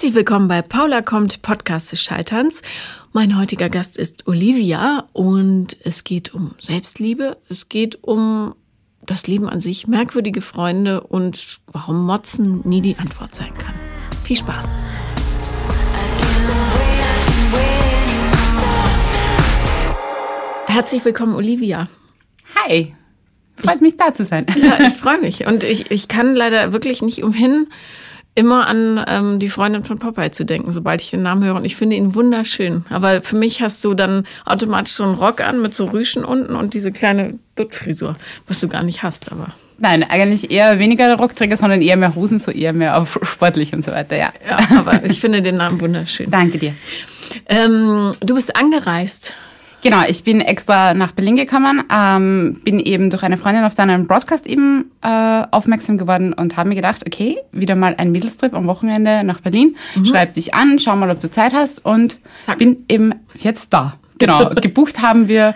Herzlich willkommen bei Paula kommt, Podcast des Scheiterns. Mein heutiger Gast ist Olivia und es geht um Selbstliebe, es geht um das Leben an sich, merkwürdige Freunde und warum Motzen nie die Antwort sein kann. Viel Spaß! Herzlich willkommen, Olivia. Hi, freut mich da zu sein. Ja, ich freue mich. Und ich, ich kann leider wirklich nicht umhin, immer an ähm, die Freundin von Popeye zu denken, sobald ich den Namen höre. Und ich finde ihn wunderschön. Aber für mich hast du dann automatisch so einen Rock an mit so Rüschen unten und diese kleine Duttfrisur, was du gar nicht hast, aber. Nein, eigentlich eher weniger Rockträger, sondern eher mehr Hosen, so eher mehr auf sportlich und so weiter, ja. Ja, aber ich finde den Namen wunderschön. Danke dir. Ähm, du bist angereist. Genau, ich bin extra nach Berlin gekommen, ähm, bin eben durch eine Freundin auf deinen Broadcast eben äh, aufmerksam geworden und habe mir gedacht, okay, wieder mal ein Mädelstrip am Wochenende nach Berlin. Mhm. Schreib dich an, schau mal, ob du Zeit hast und Zack. bin eben jetzt da. Genau, gebucht haben wir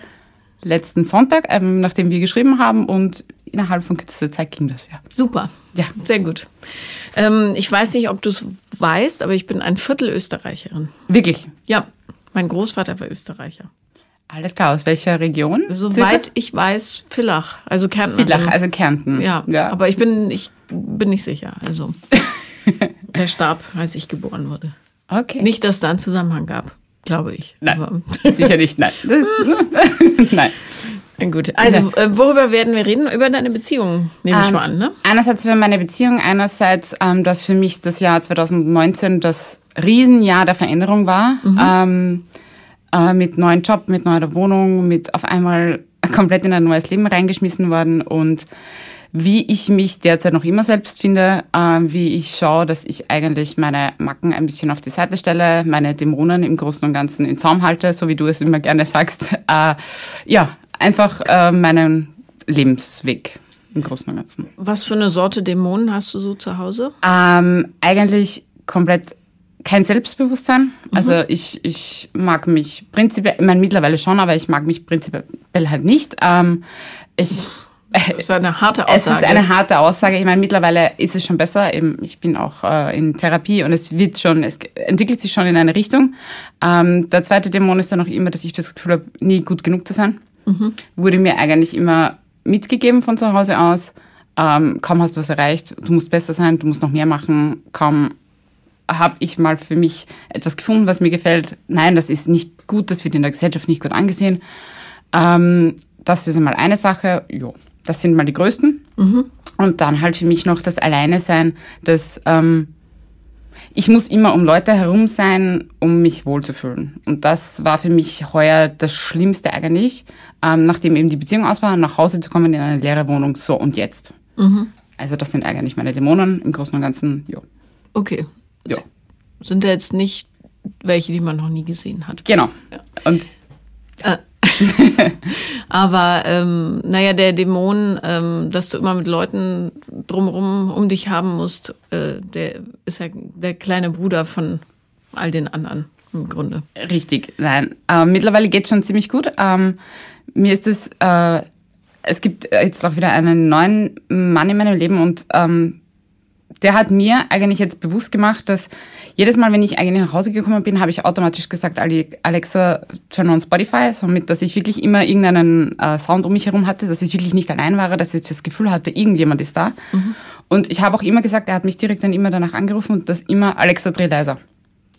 letzten Sonntag, ähm, nachdem wir geschrieben haben und innerhalb von kürzester Zeit ging das ja. Super. Ja. Sehr gut. Ähm, ich weiß nicht, ob du es weißt, aber ich bin ein Viertel Österreicherin. Wirklich? Ja. Mein Großvater war Österreicher. Alles klar, aus welcher Region? Soweit ich weiß, Villach, also Kärnten. Villach, also Kärnten. Ja, ja, aber ich bin, ich bin nicht sicher. Also er starb, als ich geboren wurde. Okay. Nicht, dass da einen Zusammenhang gab, glaube ich. Nein, sicher nicht, nein. nein. Gut, also äh, worüber werden wir reden? Über deine Beziehung, nehme ich ähm, mal an, ne? Einerseits über meine Beziehung, einerseits, ähm, dass für mich das Jahr 2019 das Riesenjahr der Veränderung war. Mhm. Ähm, äh, mit neuen Job, mit neuer Wohnung, mit auf einmal komplett in ein neues Leben reingeschmissen worden und wie ich mich derzeit noch immer selbst finde, äh, wie ich schaue, dass ich eigentlich meine Macken ein bisschen auf die Seite stelle, meine Dämonen im Großen und Ganzen in Zaum halte, so wie du es immer gerne sagst. Äh, ja, einfach äh, meinen Lebensweg im Großen und Ganzen. Was für eine Sorte Dämonen hast du so zu Hause? Ähm, eigentlich komplett kein Selbstbewusstsein. Mhm. Also ich, ich mag mich prinzipiell, ich meine mittlerweile schon, aber ich mag mich prinzipiell halt nicht. Ähm, ich, das ist eine harte Aussage. Es ist eine harte Aussage. Ich meine, mittlerweile ist es schon besser. Eben, ich bin auch äh, in Therapie und es wird schon, es entwickelt sich schon in eine Richtung. Ähm, der zweite Dämon ist dann auch immer, dass ich das Gefühl habe, nie gut genug zu sein. Mhm. Wurde mir eigentlich immer mitgegeben von zu Hause aus. Ähm, kaum hast du was erreicht, du musst besser sein, du musst noch mehr machen. Kaum habe ich mal für mich etwas gefunden, was mir gefällt. Nein, das ist nicht gut, das wird in der Gesellschaft nicht gut angesehen. Ähm, das ist einmal eine Sache. Jo, das sind mal die größten. Mhm. Und dann halt für mich noch das Alleine sein, dass ähm, ich muss immer um Leute herum sein, um mich wohlzufühlen. Und das war für mich heuer das Schlimmste eigentlich, ähm, nachdem eben die Beziehung aus war, nach Hause zu kommen in eine leere Wohnung. So und jetzt. Mhm. Also das sind eigentlich meine Dämonen im Großen und Ganzen. Jo. Okay, ja. Sind da jetzt nicht welche, die man noch nie gesehen hat. Genau. Ja. Und ja. Aber ähm, naja, der Dämon, ähm, dass du immer mit Leuten drumherum um dich haben musst, äh, der ist ja der kleine Bruder von all den anderen im Grunde. Richtig, nein. Ähm, mittlerweile geht es schon ziemlich gut. Ähm, mir ist es, äh, es gibt jetzt auch wieder einen neuen Mann in meinem Leben und ähm, der hat mir eigentlich jetzt bewusst gemacht, dass jedes Mal, wenn ich eigentlich nach Hause gekommen bin, habe ich automatisch gesagt, Alexa, turn on Spotify, somit, dass ich wirklich immer irgendeinen äh, Sound um mich herum hatte, dass ich wirklich nicht allein war, dass ich das Gefühl hatte, irgendjemand ist da. Mhm. Und ich habe auch immer gesagt, er hat mich direkt dann immer danach angerufen und das immer, Alexa, dreh leiser.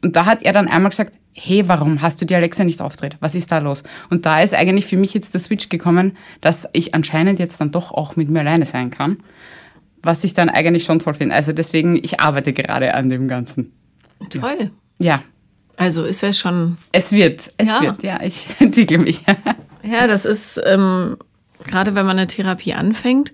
Und da hat er dann einmal gesagt, hey, warum hast du die Alexa nicht aufgedreht? Was ist da los? Und da ist eigentlich für mich jetzt der Switch gekommen, dass ich anscheinend jetzt dann doch auch mit mir alleine sein kann was ich dann eigentlich schon toll finde. Also deswegen, ich arbeite gerade an dem Ganzen. Toll. Ja. Also ist ja schon. Es wird, es ja. wird, ja, ich entwickle mich. ja, das ist, ähm, gerade wenn man eine Therapie anfängt,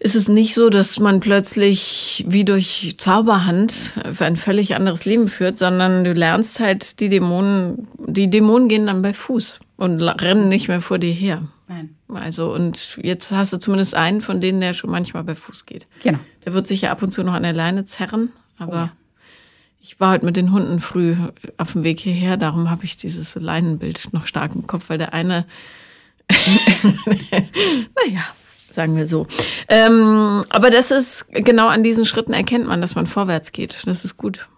ist es nicht so, dass man plötzlich wie durch Zauberhand für ein völlig anderes Leben führt, sondern du lernst halt die Dämonen, die Dämonen gehen dann bei Fuß und rennen nicht mehr vor dir her. Nein. Also, und jetzt hast du zumindest einen von denen, der schon manchmal bei Fuß geht. Genau. Der wird sich ja ab und zu noch an der Leine zerren, aber oh ja. ich war heute mit den Hunden früh auf dem Weg hierher, darum habe ich dieses Leinenbild noch stark im Kopf, weil der eine, naja, sagen wir so. Ähm, aber das ist, genau an diesen Schritten erkennt man, dass man vorwärts geht. Das ist gut.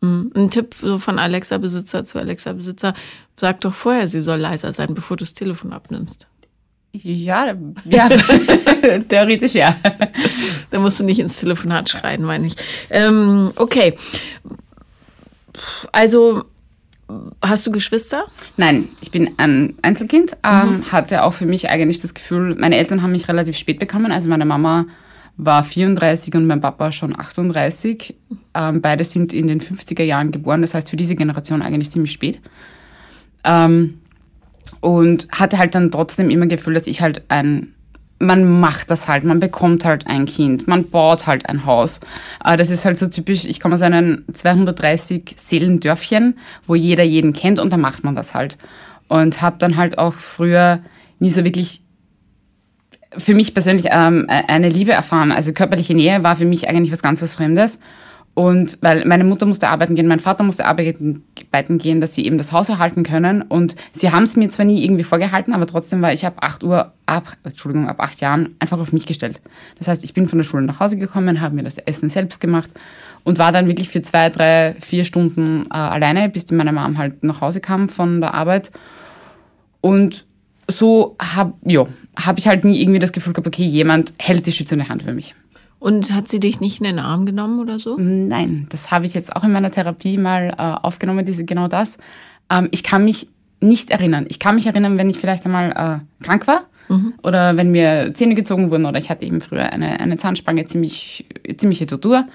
Mhm. Ein Tipp so von Alexa-Besitzer zu Alexa-Besitzer, sag doch vorher, sie soll leiser sein, bevor du das Telefon abnimmst. Ja, ja theoretisch ja. Da musst du nicht ins Telefonat schreien, meine ich. Ähm, okay. Also, hast du Geschwister? Nein, ich bin ein Einzelkind. Ähm, Hatte auch für mich eigentlich das Gefühl, meine Eltern haben mich relativ spät bekommen. Also meine Mama war 34 und mein Papa schon 38. Ähm, beide sind in den 50er Jahren geboren, das heißt für diese Generation eigentlich ziemlich spät. Ähm, und hatte halt dann trotzdem immer Gefühl, dass ich halt ein, man macht das halt, man bekommt halt ein Kind, man baut halt ein Haus. Äh, das ist halt so typisch, ich komme aus einem 230 Seelendörfchen, wo jeder jeden kennt und da macht man das halt. Und habe dann halt auch früher nie so wirklich für mich persönlich ähm, eine Liebe erfahren. Also körperliche Nähe war für mich eigentlich was ganz was Fremdes. Und weil meine Mutter musste arbeiten gehen, mein Vater musste arbeiten gehen, dass sie eben das Haus erhalten können. Und sie haben es mir zwar nie irgendwie vorgehalten, aber trotzdem war ich ab 8 Uhr, ab, Entschuldigung, ab 8 Jahren einfach auf mich gestellt. Das heißt, ich bin von der Schule nach Hause gekommen, habe mir das Essen selbst gemacht und war dann wirklich für zwei, drei, vier Stunden äh, alleine, bis meine Mom halt nach Hause kam von der Arbeit. Und so habe ja, hab ich halt nie irgendwie das Gefühl gehabt, okay, jemand hält die schützende Hand für mich. Und hat sie dich nicht in den Arm genommen oder so? Nein, das habe ich jetzt auch in meiner Therapie mal äh, aufgenommen, diese, genau das. Ähm, ich kann mich nicht erinnern. Ich kann mich erinnern, wenn ich vielleicht einmal äh, krank war mhm. oder wenn mir Zähne gezogen wurden oder ich hatte eben früher eine, eine Zahnspange, ziemlich, ziemliche Tortur.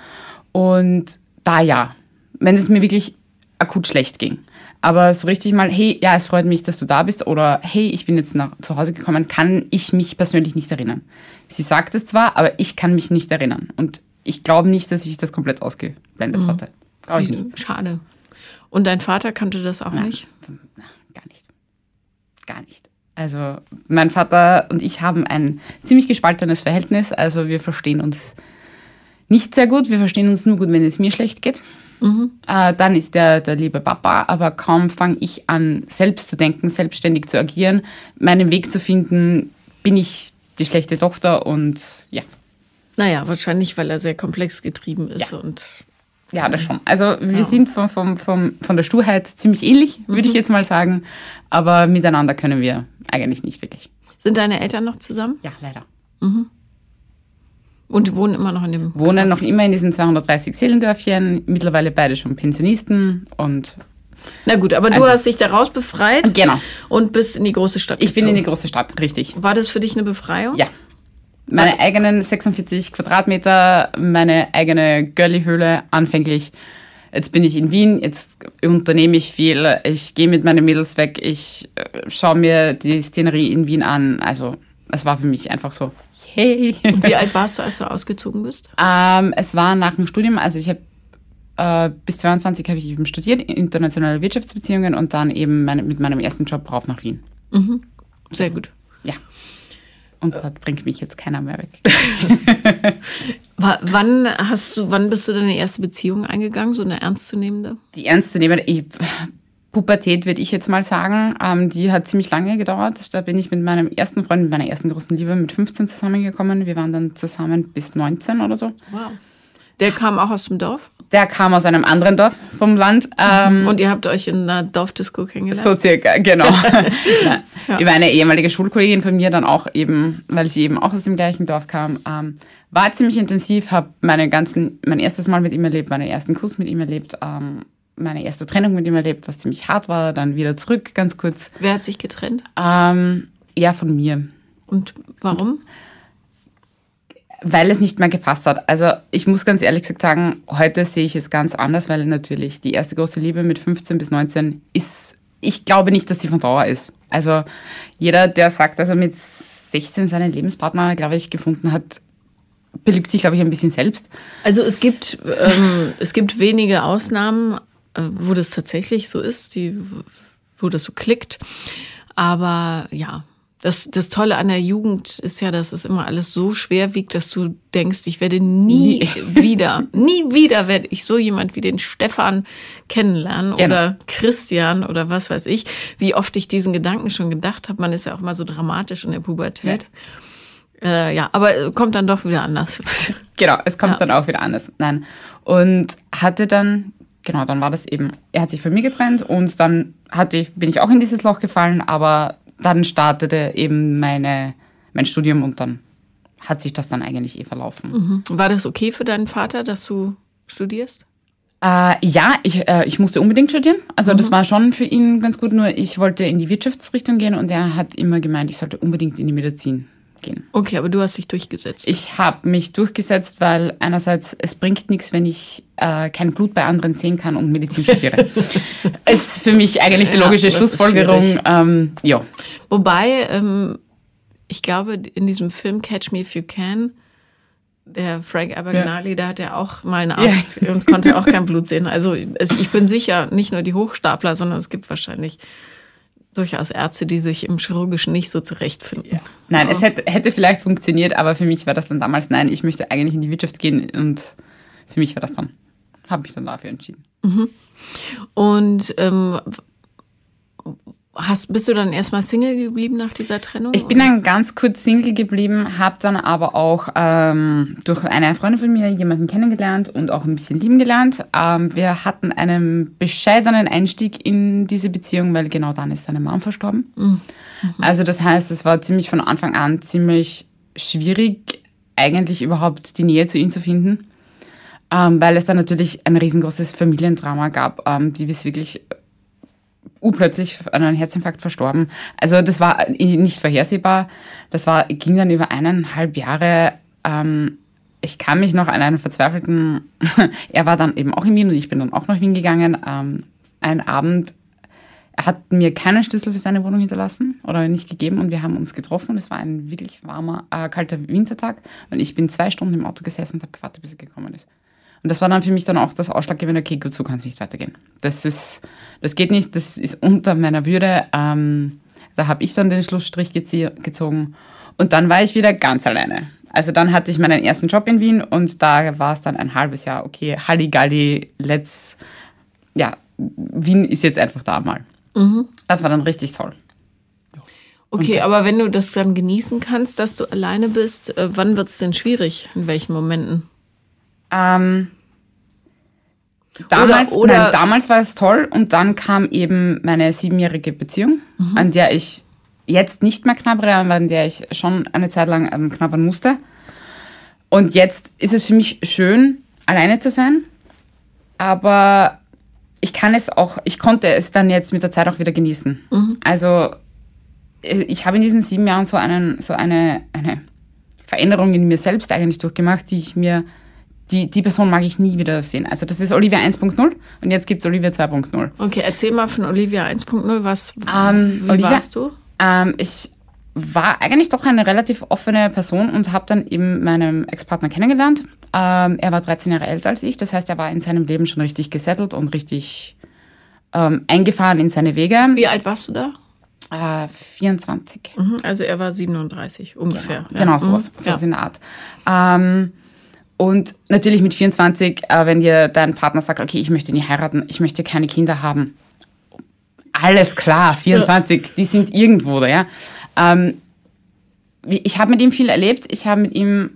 Und da ja, wenn es mir wirklich akut schlecht ging. Aber so richtig mal, hey, ja, es freut mich, dass du da bist oder hey, ich bin jetzt nach zu Hause gekommen, kann ich mich persönlich nicht erinnern. Sie sagt es zwar, aber ich kann mich nicht erinnern. Und ich glaube nicht, dass ich das komplett ausgeblendet mhm. hatte. Glaube ich nicht. Schade. Und dein Vater kannte das auch Nein, nicht? Gar nicht. Gar nicht. Also mein Vater und ich haben ein ziemlich gespaltenes Verhältnis. Also wir verstehen uns nicht sehr gut. Wir verstehen uns nur gut, wenn es mir schlecht geht. Mhm. Äh, dann ist der, der liebe Papa, aber kaum fange ich an, selbst zu denken, selbstständig zu agieren, meinen Weg zu finden, bin ich die schlechte Tochter und ja. Naja, wahrscheinlich, weil er sehr komplex getrieben ist ja. und. Ja, das schon. Also wir ja. sind vom, vom, vom, von der Sturheit ziemlich ähnlich, würde mhm. ich jetzt mal sagen. Aber miteinander können wir eigentlich nicht wirklich. Sind deine Eltern noch zusammen? Ja, leider. Mhm. Und wohnen immer noch in dem. Wohnen noch immer in diesen 230 Seelendörfchen, mittlerweile beide schon Pensionisten und. Na gut, aber du hast dich daraus befreit. Genau. Und bist in die große Stadt Ich bin in die große Stadt, richtig. War das für dich eine Befreiung? Ja. Meine eigenen 46 Quadratmeter, meine eigene Girlie-Höhle anfänglich. Jetzt bin ich in Wien, jetzt unternehme ich viel, ich gehe mit meinen Mädels weg, ich äh, schaue mir die Szenerie in Wien an. Also es war für mich einfach so, hey. Wie alt warst du, als du ausgezogen bist? Ähm, es war nach dem Studium, also ich habe äh, bis 22 habe ich eben studiert, internationale Wirtschaftsbeziehungen und dann eben meine, mit meinem ersten Job rauf nach Wien. Mhm. Sehr gut. Ja. Und dort bringt mich jetzt keiner mehr weg. wann hast du, wann bist du deine erste Beziehung eingegangen, so eine ernstzunehmende? Die ernstzunehmende, ich Pubertät, würde ich jetzt mal sagen. Ähm, die hat ziemlich lange gedauert. Da bin ich mit meinem ersten Freund, mit meiner ersten großen Liebe, mit 15 zusammengekommen. Wir waren dann zusammen bis 19 oder so. Wow. Der kam auch aus dem Dorf? Der kam aus einem anderen Dorf vom Land. Ähm, Und ihr habt euch in einer Dorfdisco kennengelernt? So circa, genau. ja. Über eine ehemalige Schulkollegin von mir dann auch eben, weil sie eben auch aus dem gleichen Dorf kam. Ähm, war ziemlich intensiv, habe meine ganzen, mein erstes Mal mit ihm erlebt, meinen ersten Kuss mit ihm erlebt. Ähm, meine erste Trennung mit ihm erlebt, was ziemlich hart war, dann wieder zurück, ganz kurz. Wer hat sich getrennt? Ähm, ja, von mir. Und warum? Weil es nicht mehr gepasst hat. Also ich muss ganz ehrlich gesagt sagen, heute sehe ich es ganz anders, weil natürlich die erste große Liebe mit 15 bis 19 ist, ich glaube nicht, dass sie von Dauer ist. Also jeder, der sagt, dass er mit 16 seinen Lebenspartner, glaube ich, gefunden hat, belügt sich, glaube ich, ein bisschen selbst. Also es gibt, ähm, es gibt wenige Ausnahmen, wo das tatsächlich so ist, die, wo das so klickt. Aber ja, das, das Tolle an der Jugend ist ja, dass es immer alles so schwer wiegt, dass du denkst, ich werde nie, nie. wieder, nie wieder werde ich so jemand wie den Stefan kennenlernen genau. oder Christian oder was weiß ich. Wie oft ich diesen Gedanken schon gedacht habe. Man ist ja auch mal so dramatisch in der Pubertät. Ja. Äh, ja, aber kommt dann doch wieder anders. Genau, es kommt ja. dann auch wieder anders. Nein. Und hatte dann genau, dann war das eben, er hat sich von mir getrennt und dann hatte ich, bin ich auch in dieses Loch gefallen, aber dann startete eben meine, mein Studium und dann hat sich das dann eigentlich eh verlaufen. Mhm. War das okay für deinen Vater, dass du studierst? Äh, ja, ich, äh, ich musste unbedingt studieren. Also mhm. das war schon für ihn ganz gut, nur ich wollte in die Wirtschaftsrichtung gehen und er hat immer gemeint, ich sollte unbedingt in die Medizin gehen. Okay, aber du hast dich durchgesetzt. Ich habe mich durchgesetzt, weil einerseits es bringt nichts, wenn ich äh, kein Blut bei anderen sehen kann und Medizin studiere. ist für mich eigentlich die logische ja, Schlussfolgerung. Ähm, ja. Wobei, ähm, ich glaube, in diesem Film Catch Me If You Can der Frank Abagnale, ja. der hat ja auch mal einen Arzt ja. und konnte auch kein Blut sehen. Also ich bin sicher, nicht nur die Hochstapler, sondern es gibt wahrscheinlich durchaus Ärzte, die sich im Chirurgischen nicht so zurechtfinden. Ja. Nein, es hätte, hätte vielleicht funktioniert, aber für mich war das dann damals, nein, ich möchte eigentlich in die Wirtschaft gehen und für mich war das dann, habe ich dann dafür entschieden. Mhm. Und ähm, Hast, bist du dann erstmal Single geblieben nach dieser Trennung? Ich bin dann ganz kurz Single geblieben, habe dann aber auch ähm, durch eine Freundin von mir jemanden kennengelernt und auch ein bisschen lieben gelernt. Ähm, wir hatten einen bescheidenen Einstieg in diese Beziehung, weil genau dann ist seine Mom verstorben. Mhm. Also das heißt, es war ziemlich von Anfang an ziemlich schwierig, eigentlich überhaupt die Nähe zu ihm zu finden, ähm, weil es dann natürlich ein riesengroßes Familiendrama gab, ähm, die wir wirklich urplötzlich an einem Herzinfarkt verstorben. Also das war nicht vorhersehbar. Das war, ging dann über eineinhalb Jahre. Ähm, ich kann mich noch an einen verzweifelten, er war dann eben auch in Wien und ich bin dann auch nach Wien gegangen. Ähm, ein Abend, er hat mir keinen Schlüssel für seine Wohnung hinterlassen oder nicht gegeben und wir haben uns getroffen. Es war ein wirklich warmer, äh, kalter Wintertag und ich bin zwei Stunden im Auto gesessen und habe gewartet, bis er gekommen ist. Und das war dann für mich dann auch das Ausschlaggebende, okay, gut, so kann es nicht weitergehen. Das ist, das geht nicht, das ist unter meiner Würde. Ähm, da habe ich dann den Schlussstrich gezogen. Und dann war ich wieder ganz alleine. Also dann hatte ich meinen ersten Job in Wien und da war es dann ein halbes Jahr, okay, Halligalli, let's, ja, Wien ist jetzt einfach da mal. Mhm. Das war dann richtig toll. Okay, aber wenn du das dann genießen kannst, dass du alleine bist, äh, wann wird es denn schwierig? In welchen Momenten? Ähm, damals, oder, oder nein, damals war es toll und dann kam eben meine siebenjährige Beziehung, mhm. an der ich jetzt nicht mehr knabbere, aber an der ich schon eine Zeit lang ähm, knabbern musste. Und jetzt ist es für mich schön, alleine zu sein, aber ich kann es auch, ich konnte es dann jetzt mit der Zeit auch wieder genießen. Mhm. Also ich habe in diesen sieben Jahren so, einen, so eine, eine Veränderung in mir selbst eigentlich durchgemacht, die ich mir die, die Person mag ich nie wieder sehen. Also das ist Olivia 1.0 und jetzt gibt es Olivia 2.0. Okay, erzähl mal von Olivia 1.0. Was ähm, wie Olivia, warst du? Ähm, ich war eigentlich doch eine relativ offene Person und habe dann eben meinen Ex-Partner kennengelernt. Ähm, er war 13 Jahre älter als ich, das heißt, er war in seinem Leben schon richtig gesettelt und richtig ähm, eingefahren in seine Wege. Wie alt warst du da? Äh, 24. Mhm, also er war 37 ungefähr. Genau, ja. genau sowas, mhm. sowas ja. in der Art. Ähm, und natürlich mit 24, äh, wenn dir dein Partner sagt, okay, ich möchte nie heiraten, ich möchte keine Kinder haben. Alles klar, 24, ja. die sind irgendwo da, ja. Ähm, ich habe mit ihm viel erlebt. Ich habe mit ihm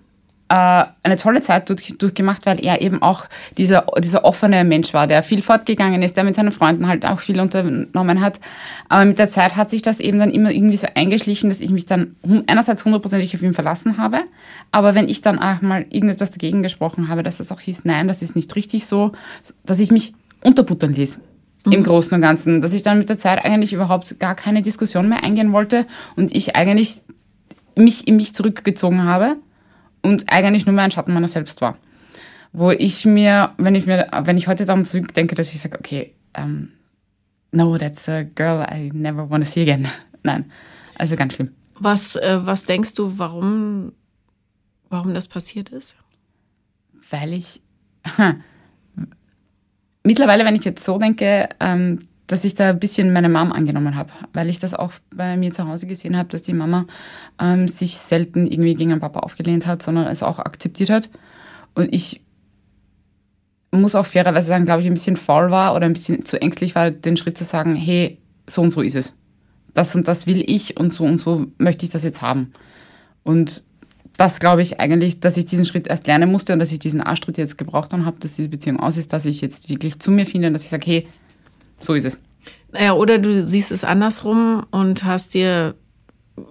eine tolle Zeit durch, durchgemacht, weil er eben auch dieser, dieser offene Mensch war, der viel fortgegangen ist, der mit seinen Freunden halt auch viel unternommen hat. Aber mit der Zeit hat sich das eben dann immer irgendwie so eingeschlichen, dass ich mich dann einerseits hundertprozentig auf ihn verlassen habe, aber wenn ich dann auch mal irgendetwas dagegen gesprochen habe, dass es auch hieß, nein, das ist nicht richtig so, dass ich mich unterbuttern ließ mhm. im Großen und Ganzen, dass ich dann mit der Zeit eigentlich überhaupt gar keine Diskussion mehr eingehen wollte und ich eigentlich mich in mich zurückgezogen habe und eigentlich nur mehr ein Schatten meiner selbst war. Wo ich mir, wenn ich mir, wenn ich heute daran zurückdenke, dass ich sage, okay, um, ähm, no, that's a girl I never want to see again. Nein, also ganz schlimm. Was, äh, was denkst du, warum, warum das passiert ist? Weil ich mittlerweile, wenn ich jetzt so denke, ähm, dass ich da ein bisschen meine Mom angenommen habe, weil ich das auch bei mir zu Hause gesehen habe, dass die Mama ähm, sich selten irgendwie gegen den Papa aufgelehnt hat, sondern es auch akzeptiert hat. Und ich muss auch fairerweise sagen, glaube ich, ein bisschen faul war oder ein bisschen zu ängstlich war, den Schritt zu sagen, hey, so und so ist es. Das und das will ich und so und so möchte ich das jetzt haben. Und das glaube ich eigentlich, dass ich diesen Schritt erst lernen musste und dass ich diesen A-Schritt jetzt gebraucht habe, dass diese Beziehung aus ist, dass ich jetzt wirklich zu mir finde und dass ich sage, hey, so ist es. Naja, oder du siehst es andersrum und hast dir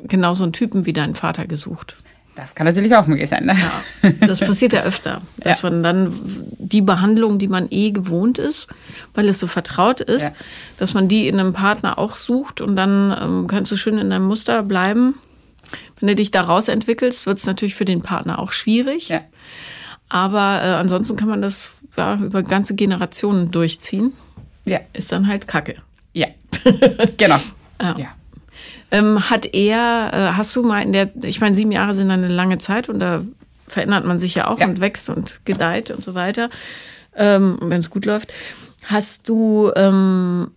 genauso einen Typen wie deinen Vater gesucht. Das kann natürlich auch möglich sein. Ne? Ja, das passiert ja öfter, dass ja. man dann die Behandlung, die man eh gewohnt ist, weil es so vertraut ist, ja. dass man die in einem Partner auch sucht und dann ähm, kannst du schön in deinem Muster bleiben. Wenn du dich daraus entwickelst, wird es natürlich für den Partner auch schwierig. Ja. Aber äh, ansonsten kann man das ja, über ganze Generationen durchziehen. Ja. Ist dann halt Kacke. Ja. genau. ja. ja. Ähm, hat er, äh, hast du mal in der, ich meine, sieben Jahre sind eine lange Zeit und da verändert man sich ja auch ja. und wächst und gedeiht und so weiter, ähm, wenn es gut läuft. Hast du, ähm,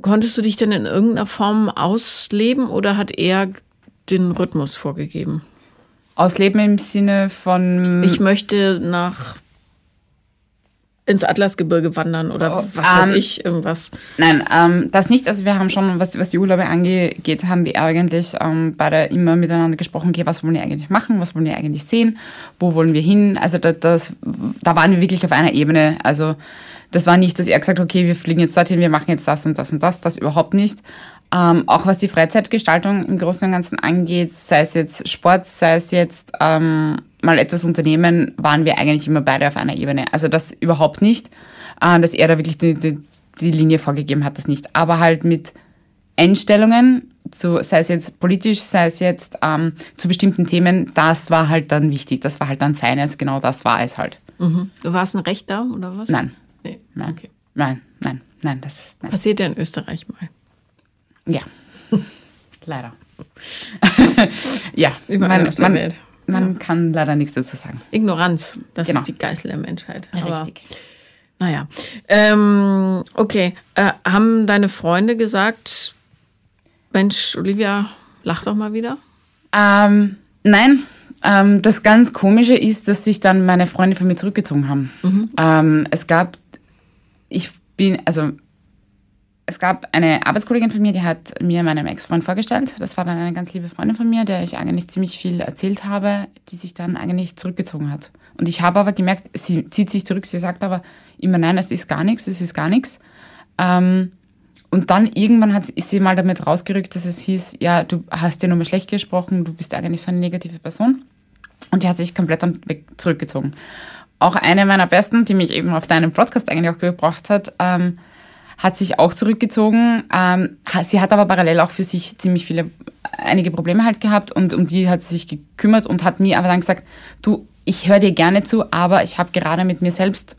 konntest du dich denn in irgendeiner Form ausleben oder hat er den Rhythmus vorgegeben? Ausleben im Sinne von. Ich möchte nach ins Atlasgebirge wandern oder oh, was weiß ähm, ich, irgendwas. Nein, ähm, das nicht. Also wir haben schon, was, was die Urlaube angeht, haben wir eigentlich ähm, beide immer miteinander gesprochen, okay, was wollen wir eigentlich machen, was wollen wir eigentlich sehen, wo wollen wir hin. Also da, das, da waren wir wirklich auf einer Ebene. Also das war nicht, dass er gesagt hat, okay, wir fliegen jetzt dorthin, wir machen jetzt das und das und das, das überhaupt nicht. Ähm, auch was die Freizeitgestaltung im Großen und Ganzen angeht, sei es jetzt Sport, sei es jetzt ähm, mal etwas unternehmen, waren wir eigentlich immer beide auf einer Ebene. Also das überhaupt nicht, äh, dass er da wirklich die, die, die, Linie vorgegeben hat, das nicht. Aber halt mit Einstellungen, zu, sei es jetzt politisch, sei es jetzt ähm, zu bestimmten Themen, das war halt dann wichtig. Das war halt dann seines, genau das war es halt. Mhm. Du warst ein Rechter oder was? Nein. Nee. Nein. Okay. Nein, nein, nein, das nein. Passiert ja in Österreich mal. Ja. Leider. ja. Überall man, man, Welt man ja. kann leider nichts dazu sagen. Ignoranz, das genau. ist die Geißel der Menschheit. Aber, Richtig. Naja. Ähm, okay. Äh, haben deine Freunde gesagt, Mensch, Olivia, lach doch mal wieder? Ähm, nein. Ähm, das ganz Komische ist, dass sich dann meine Freunde von mir zurückgezogen haben. Mhm. Ähm, es gab, ich bin, also es gab eine Arbeitskollegin von mir, die hat mir meinem Ex-Freund vorgestellt. Das war dann eine ganz liebe Freundin von mir, der ich eigentlich ziemlich viel erzählt habe, die sich dann eigentlich zurückgezogen hat. Und ich habe aber gemerkt, sie zieht sich zurück, sie sagt aber immer, nein, es ist gar nichts, es ist gar nichts. Ähm, und dann irgendwann hat, ist sie mal damit rausgerückt, dass es hieß, ja, du hast dir nur mal schlecht gesprochen, du bist eigentlich so eine negative Person. Und die hat sich komplett dann weg zurückgezogen. Auch eine meiner besten, die mich eben auf deinen Podcast eigentlich auch gebracht hat, ähm, hat sich auch zurückgezogen. Ähm, sie hat aber parallel auch für sich ziemlich viele, einige Probleme halt gehabt und um die hat sie sich gekümmert und hat mir aber dann gesagt, du, ich höre dir gerne zu, aber ich habe gerade mit mir selbst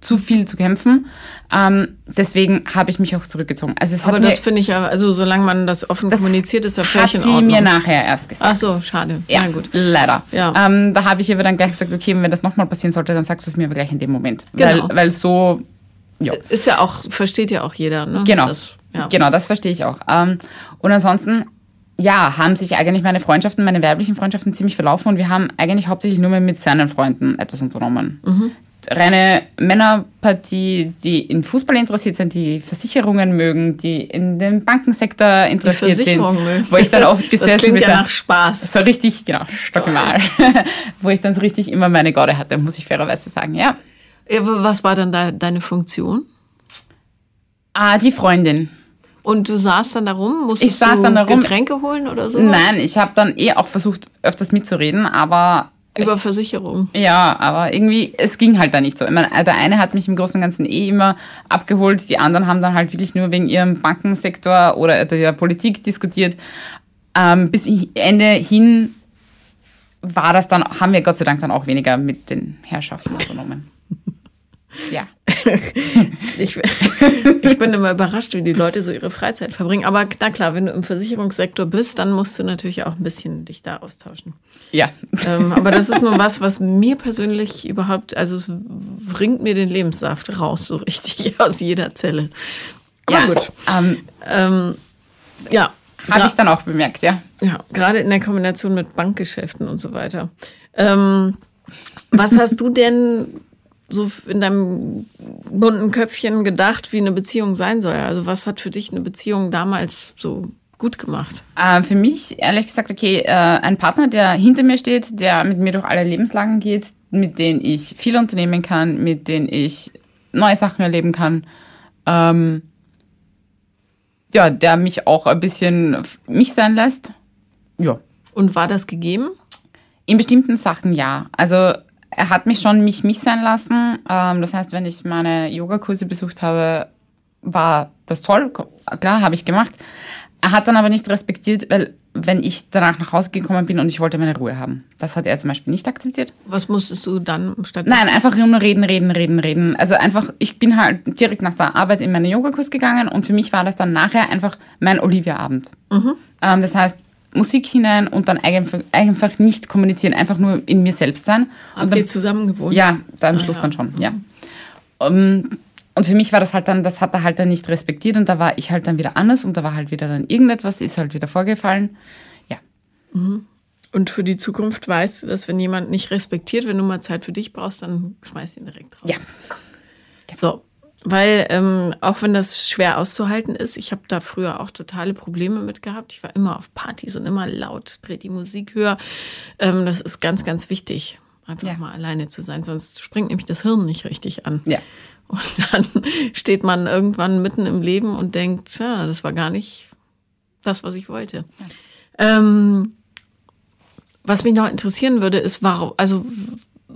zu viel zu kämpfen. Ähm, deswegen habe ich mich auch zurückgezogen. Also es aber das finde ich ja, also solange man das offen das kommuniziert, ist ja völlig in Ordnung. Hat sie mir nachher erst gesagt. Ach so, schade. Ja, Na gut. Leider. Ja. Ähm, da habe ich aber dann gleich gesagt, okay, wenn das nochmal passieren sollte, dann sagst du es mir aber gleich in dem Moment. Genau. Weil, weil so ja. Ist ja auch, versteht ja auch jeder, ne? Genau. Das, ja. Genau, das verstehe ich auch. Ähm, und ansonsten, ja, haben sich eigentlich meine Freundschaften, meine weiblichen Freundschaften ziemlich verlaufen und wir haben eigentlich hauptsächlich nur mehr mit seinen Freunden etwas unternommen. Mhm. Reine Männerpartie, die in Fußball interessiert sind, die Versicherungen mögen, die in den Bankensektor interessiert sind. Mögen. Wo ich dann oft gesessen das klingt ja nach Spaß. So richtig, genau, Stock im Arsch. wo ich dann so richtig immer meine Gaude hatte, muss ich fairerweise sagen, ja. Was war dann da deine Funktion? Ah, die Freundin. Und du saßt dann da rum? Musstest ich saß du dann da rum. Getränke holen oder so? Nein, ich habe dann eh auch versucht, öfters mitzureden, aber. Über ich, Versicherung. Ja, aber irgendwie, es ging halt da nicht so. Ich meine, der eine hat mich im Großen und Ganzen eh immer abgeholt, die anderen haben dann halt wirklich nur wegen ihrem Bankensektor oder der Politik diskutiert. Ähm, bis Ende hin war das dann, haben wir Gott sei Dank dann auch weniger mit den Herrschaften unternommen. Ja. ich, ich bin immer überrascht, wie die Leute so ihre Freizeit verbringen. Aber na klar, wenn du im Versicherungssektor bist, dann musst du natürlich auch ein bisschen dich da austauschen. Ja. Ähm, aber das ist nun was, was mir persönlich überhaupt, also es bringt mir den Lebenssaft raus, so richtig aus jeder Zelle. Aber ja, gut. Ähm, ähm, ja. Habe ich dann auch bemerkt, ja. Ja, gerade in der Kombination mit Bankgeschäften und so weiter. Ähm, was hast du denn so in deinem bunten Köpfchen gedacht, wie eine Beziehung sein soll? Also was hat für dich eine Beziehung damals so gut gemacht? Äh, für mich, ehrlich gesagt, okay, äh, ein Partner, der hinter mir steht, der mit mir durch alle Lebenslagen geht, mit denen ich viel unternehmen kann, mit denen ich neue Sachen erleben kann. Ähm, ja, der mich auch ein bisschen mich sein lässt. Ja. Und war das gegeben? In bestimmten Sachen ja. Also er hat mich schon mich mich sein lassen. Ähm, das heißt, wenn ich meine Yogakurse besucht habe, war das toll. Klar, habe ich gemacht. Er hat dann aber nicht respektiert, weil wenn ich danach nach Hause gekommen bin und ich wollte meine Ruhe haben. Das hat er zum Beispiel nicht akzeptiert. Was musstest du dann stattdessen? Nein, einfach nur reden, reden, reden, reden. Also einfach, ich bin halt direkt nach der Arbeit in meinen Yogakurs gegangen und für mich war das dann nachher einfach mein Olivia-Abend. Mhm. Ähm, das heißt, Musik hinein und dann einfach, nicht kommunizieren, einfach nur in mir selbst sein. Habt und dann, ihr zusammen gewohnt? Ja, da am Ah, Schluss ja. dann schon, ja. Um, und für mich war das halt dann, das hat er halt dann nicht respektiert und da war ich halt dann wieder anders und da war halt wieder dann irgendetwas, ist halt wieder vorgefallen. Ja. Und für die Zukunft weißt du, dass wenn jemand nicht respektiert, wenn du mal Zeit für dich brauchst, dann schmeiß ihn direkt raus. Ja. So, weil ähm, auch wenn das schwer auszuhalten ist, ich habe da früher auch totale Probleme mit gehabt. Ich war immer auf Partys und immer laut, dreht die Musik höher. Ähm, das ist ganz, ganz wichtig, einfach Ja. mal alleine zu sein, sonst springt nämlich das Hirn nicht richtig an. Ja. Und dann steht man irgendwann mitten im Leben und denkt, ja, das war gar nicht das, was ich wollte. Ähm, was mich noch interessieren würde, ist, warum, also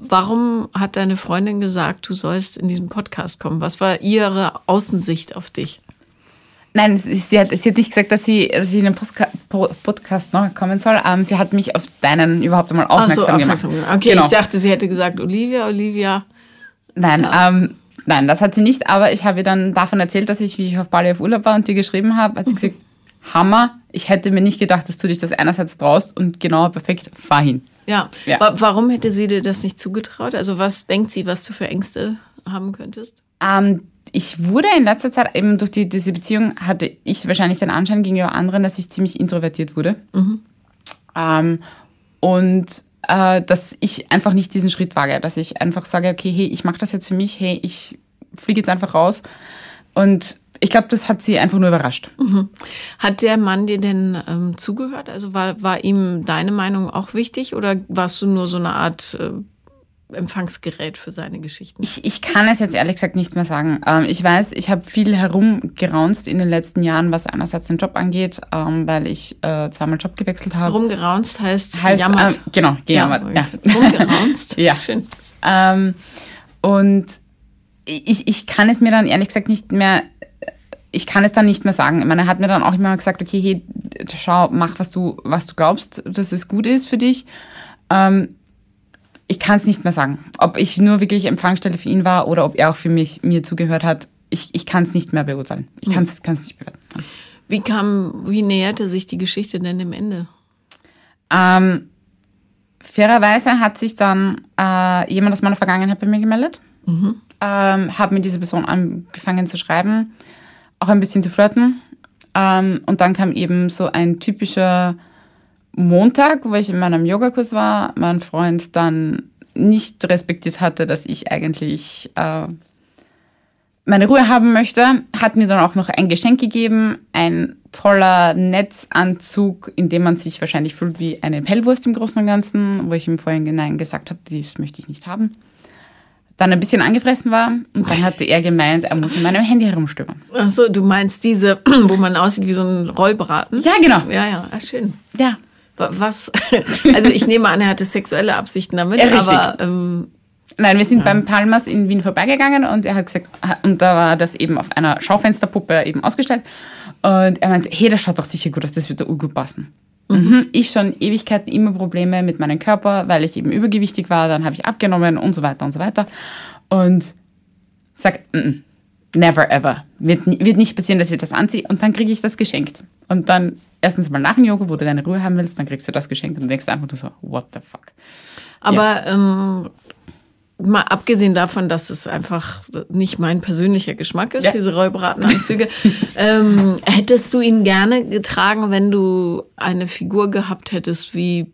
warum hat deine Freundin gesagt, du sollst in diesen Podcast kommen? Was war ihre Außensicht auf dich? Nein, sie, hat, sie hat nicht gesagt, dass sie, dass sie in den Postka Po- Podcast noch kommen soll. Ähm, sie hat mich auf deinen überhaupt einmal aufmerksam, so, gemacht. aufmerksam gemacht. Okay, Genau. ich dachte, sie hätte gesagt, Olivia, Olivia. Nein, ähm, nein, das hat sie nicht. Aber ich habe ihr dann davon erzählt, dass ich, wie ich auf Bali auf Urlaub war und dir geschrieben habe, hat sie gesagt, Hammer. Ich hätte mir nicht gedacht, dass du dich das einerseits traust und genau perfekt, fahr hin. Ja. Ja. Wa- Warum hätte sie dir das nicht zugetraut? Also was denkt sie, was du für Ängste haben könntest? Ähm, ich wurde in letzter Zeit eben durch die, diese Beziehung, hatte ich wahrscheinlich den Anschein gegenüber anderen, dass ich ziemlich introvertiert wurde. Ähm, und äh, dass ich einfach nicht diesen Schritt wage, dass ich einfach sage, okay, hey, ich mache das jetzt für mich, hey, ich fliege jetzt einfach raus. Und ich glaube, das hat sie einfach nur überrascht. Hat der Mann dir denn ähm, zugehört? Also war, war ihm deine Meinung auch wichtig oder warst du nur so eine Art äh, Empfangsgerät für seine Geschichten? Ich, ich kann es jetzt ehrlich gesagt nicht mehr sagen. Ähm, ich weiß, ich habe viel herumgeraunzt in den letzten Jahren, was einerseits den Job angeht, ähm, weil ich äh, zweimal Job gewechselt habe. Rumgeraunzt heißt, Heißt, gejammert. ähm, genau, gejammert. Ja. Rumgeraunzt? Ja. Schön. Ähm, und ich, ich kann es mir dann ehrlich gesagt nicht mehr, ich kann es dann nicht mehr sagen. Ich meine, er hat mir dann auch immer gesagt, okay, hey, schau, mach, was du, was du glaubst, dass es gut ist für dich. Ähm, ich kann es nicht mehr sagen. Ob ich nur wirklich Empfangsstelle für ihn war oder ob er auch für mich mir zugehört hat, ich, ich kann es nicht mehr beurteilen. Ich kann es nicht bewerten. Wie kam, wie näherte sich die Geschichte denn dem Ende? Ähm, fairerweise hat sich dann äh, jemand aus meiner Vergangenheit bei mir gemeldet. Ähm, habe mit dieser Person angefangen zu schreiben, auch ein bisschen zu flirten. Ähm, und dann kam eben so ein typischer Montag, wo ich in meinem Yogakurs war, mein Freund dann nicht respektiert hatte, dass ich eigentlich äh, meine Ruhe haben möchte, hat mir dann auch noch ein Geschenk gegeben, ein toller Netzanzug, in dem man sich wahrscheinlich fühlt wie eine Pellwurst im Großen und Ganzen, wo ich im Vorhinein gesagt habe, das möchte ich nicht haben. Dann ein bisschen angefressen war und dann hatte er gemeint, er muss in meinem Handy herumstöbern. Ach so, du meinst diese, wo man aussieht wie so ein Rollbraten? Ja, genau. Ja, ja, ah, schön. Ja. Wa- Was? Also ich nehme an, er hatte sexuelle Absichten damit, Ja, aber ähm, Nein, wir sind beim Palmas in Wien vorbeigegangen und er hat gesagt, und da war das eben auf einer Schaufensterpuppe eben ausgestellt. Und er meinte, hey, das schaut doch sicher gut aus, das wird da gut passen. Mhm. Ich schon Ewigkeiten immer Probleme mit meinem Körper, weil ich eben übergewichtig war, dann habe ich abgenommen und so weiter und so weiter. Und sag, mm, mm, never ever. Wird, wird nicht passieren, dass ich das anziehe und dann kriege ich das geschenkt. Und dann erstens mal nach dem Yoga, wo du deine Ruhe haben willst, dann kriegst du das geschenkt und denkst einfach nur so, what the fuck. Aber ähm, mal abgesehen davon, dass es einfach nicht mein persönlicher Geschmack ist, Ja. diese Rollbratenanzüge, ähm, hättest du ihn gerne getragen, wenn du eine Figur gehabt hättest wie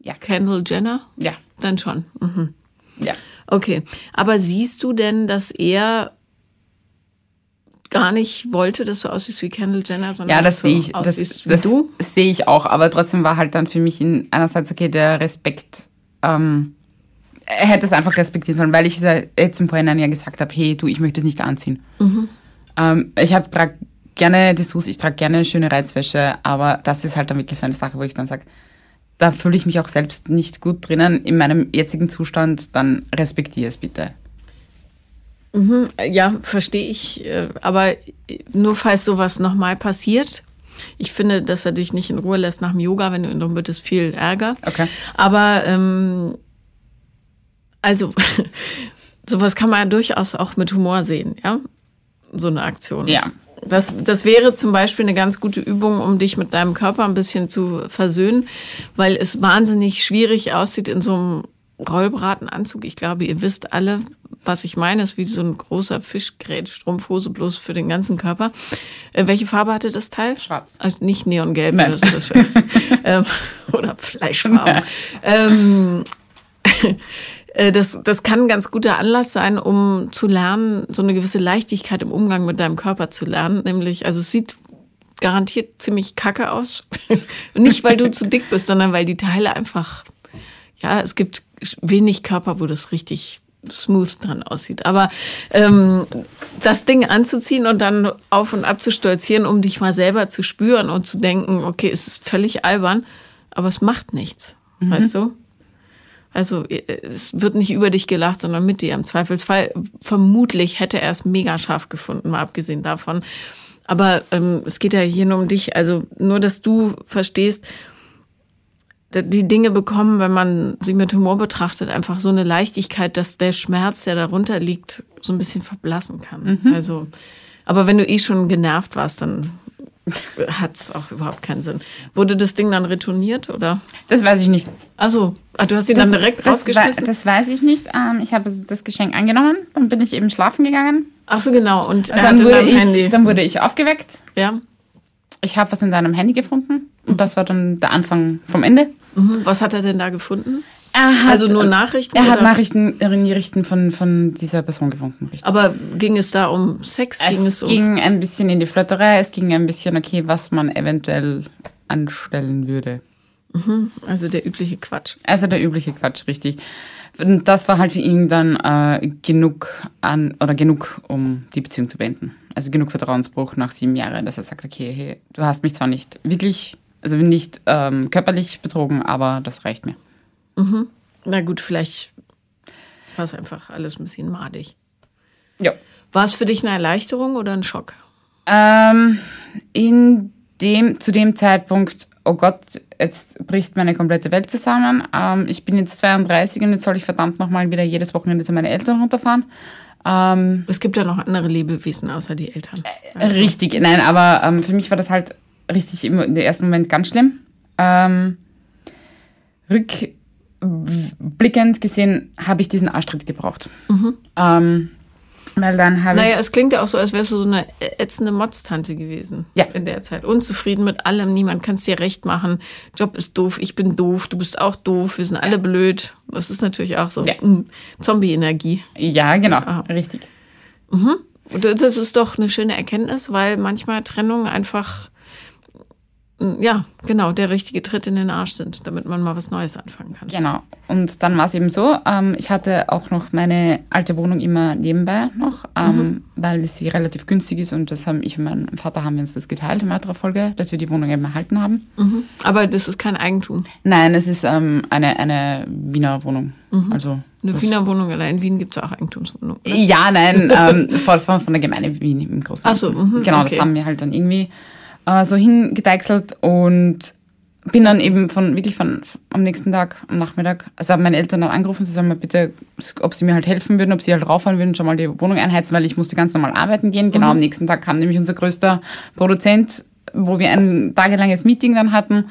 Ja. Kendall Jenner? Ja, Dann schon. Mhm. ja. Okay. Aber siehst du denn, dass er gar nicht wollte, dass du aussiehst wie Kendall Jenner, sondern Ja, das sehe ich, das, wie das du. sehe ich auch, aber trotzdem war halt dann für mich in, einerseits, okay, der Respekt, ähm, hätte es einfach respektieren sollen, weil ich ja jetzt im Vorhinein ja gesagt habe, hey, du, ich möchte es nicht anziehen. Ähm, ich habe trage gerne Dessous, ich trage gerne schöne Reizwäsche, aber das ist halt dann wirklich so eine Sache, wo ich dann sage, da fühle ich mich auch selbst nicht gut drinnen in meinem jetzigen Zustand, dann respektiere es bitte. Ja, verstehe ich. äh, Aber nur falls sowas nochmal passiert, ich finde, dass er dich nicht in Ruhe lässt nach dem Yoga, wenn du ihn drum bittest, viel Ärger. Okay. Aber ähm, also sowas kann man ja durchaus auch mit Humor sehen, ja? So eine Aktion. Ja. Das, das wäre zum Beispiel eine ganz gute Übung, um dich mit deinem Körper ein bisschen zu versöhnen, weil es wahnsinnig schwierig aussieht in so einem Rollbratenanzug. Ich glaube, ihr wisst alle, was ich meine. Es ist wie so ein großer Fischgrätstrumpfhose, bloß für den ganzen Körper. Äh, welche Farbe hatte das Teil? Schwarz. Also nicht neongelb Nein. oder so. Ähm, oder Fleischfarben. ähm, äh, das, das kann ein ganz guter Anlass sein, um zu lernen, so eine gewisse Leichtigkeit im Umgang mit deinem Körper zu lernen. Nämlich, also es sieht garantiert ziemlich kacke aus. Nicht, weil du zu dick bist, sondern weil die Teile einfach, ja, es gibt wenig Körper, wo das richtig smooth dran aussieht. Aber ähm, das Ding anzuziehen und dann auf und ab zu stolzieren, um dich mal selber zu spüren und zu denken, okay, es ist völlig albern, aber es macht nichts, weißt du? Also äh, es wird nicht über dich gelacht, sondern mit dir. Im Zweifelsfall vermutlich hätte er es mega scharf gefunden, mal abgesehen davon. Aber ähm, es geht ja hier nur um dich. Also nur, dass du verstehst, die Dinge bekommen, wenn man sie mit Humor betrachtet, einfach so eine Leichtigkeit, dass der Schmerz, der darunter liegt, so ein bisschen verblassen kann. Also, aber wenn du eh schon genervt warst, dann hat es auch überhaupt keinen Sinn. Wurde das Ding dann retourniert oder? Das weiß ich nicht. Also, ah, du hast sie dann direkt das, rausgeschmissen? wei- Das weiß ich nicht. Ähm, ich habe das Geschenk angenommen, dann bin ich eben schlafen gegangen. Ach so, genau. Und, er Dann wurde, dein Handy. ich, dann wurde ich aufgeweckt. ja. Ich habe was in deinem Handy gefunden und das war dann der Anfang vom Ende. Mhm. Was hat er denn da gefunden? Er hat, Also nur Nachrichten? Er hat oder? Nachrichten in die Richtung von, von dieser Person gefunden. Richtig. Aber ging es da um Sex? ging es es um. ging ein bisschen in die Flirterei, es ging ein bisschen, okay, was man eventuell anstellen würde. also der übliche Quatsch. Also der übliche Quatsch, richtig. Und das war halt für ihn dann äh, genug an oder genug, um die Beziehung zu beenden. Also genug Vertrauensbruch nach sieben Jahren, dass er sagt, okay, hey, du hast mich zwar nicht wirklich, also nicht ähm, körperlich betrogen, aber das reicht mir. Na gut, vielleicht war es einfach alles ein bisschen madig. Ja. War es für dich eine Erleichterung oder ein Schock? Ähm, in dem, zu dem Zeitpunkt, oh Gott, jetzt bricht meine komplette Welt zusammen. Ähm, ich bin jetzt 32 und jetzt soll ich verdammt nochmal wieder jedes Wochenende zu meinen Eltern runterfahren. Ähm, Es gibt ja noch andere Lebewesen außer die Eltern. Richtig, nein, aber ähm, für mich war das halt richtig im, im ersten Moment ganz schlimm. Ähm, rückblickend gesehen habe ich diesen Arschtritt gebraucht. Ähm, weil dann habe Naja, es klingt ja auch so, als wärst du so eine ätzende Motztante gewesen Ja. in der Zeit. Unzufrieden mit allem, niemand kann es dir recht machen. Job ist doof, ich bin doof, du bist auch doof, wir sind alle blöd. Das ist natürlich auch so Ja. Zombie-Energie. ich, ja, genau, Ah. richtig. Und das ist doch eine schöne Erkenntnis, weil manchmal Trennungen einfach, ja, genau, der richtige Tritt in den Arsch sind, damit man mal was Neues anfangen kann. Genau. Und dann war es eben so, ähm, ich hatte auch noch meine alte Wohnung immer nebenbei noch, ähm, weil sie relativ günstig ist und das haben ich und mein Vater haben wir uns das geteilt in weiterer Folge, dass wir die Wohnung eben erhalten haben. Mhm. Aber das ist kein Eigentum. Nein, es ist ähm, eine, eine Wiener Wohnung. Also Eine Wiener Wohnung, allein in Wien gibt es auch Eigentumswohnungen. Ja, nein, ähm, von, von, von der Gemeinde Wien im Großen. Ach so, mhm, Genau, okay. das haben wir halt dann irgendwie äh, so hingedeichselt und bin dann eben von wirklich von am nächsten Tag, am Nachmittag, also haben meine Eltern dann angerufen, sie sagen mir bitte, ob sie mir halt helfen würden, ob sie halt rauffahren würden, schon mal die Wohnung einheizen, weil ich musste ganz normal arbeiten gehen. Genau am nächsten Tag kam nämlich unser größter Produzent, wo wir ein tagelanges Meeting dann hatten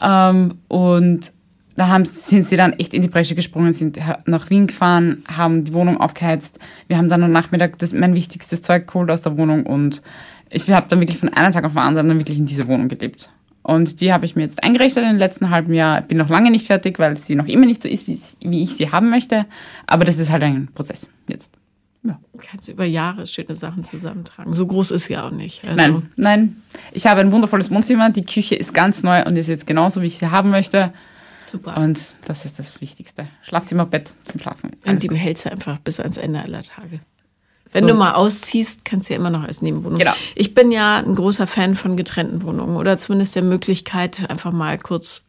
ähm, und da haben, sind sie dann echt in die Bresche gesprungen, sind nach Wien gefahren, haben die Wohnung aufgeheizt. Wir haben dann am Nachmittag das, mein wichtigstes Zeug geholt aus der Wohnung und ich habe dann wirklich von einem Tag auf den anderen dann wirklich in dieser Wohnung gelebt. Und die habe ich mir jetzt eingerichtet in den letzten halben Jahr. Bin noch lange nicht fertig, weil sie noch immer nicht so ist, wie ich- sie haben möchte. Aber das ist halt ein Prozess jetzt. Ja. Kannst über Jahre schöne Sachen zusammentragen. So groß ist ja auch nicht. Also nein, nein. Ich habe ein wundervolles Wohnzimmer. Die Küche ist ganz neu und ist jetzt genauso, wie ich sie haben möchte. Super. Und das ist das Wichtigste. Schlafzimmer, Bett zum Schlafen. und die behältst du einfach bis ans Ende aller Tage. Wenn so. du mal ausziehst, kannst du ja immer noch als Nebenwohnung. Genau. Ich bin ja ein großer Fan von getrennten Wohnungen oder zumindest der Möglichkeit, einfach mal kurz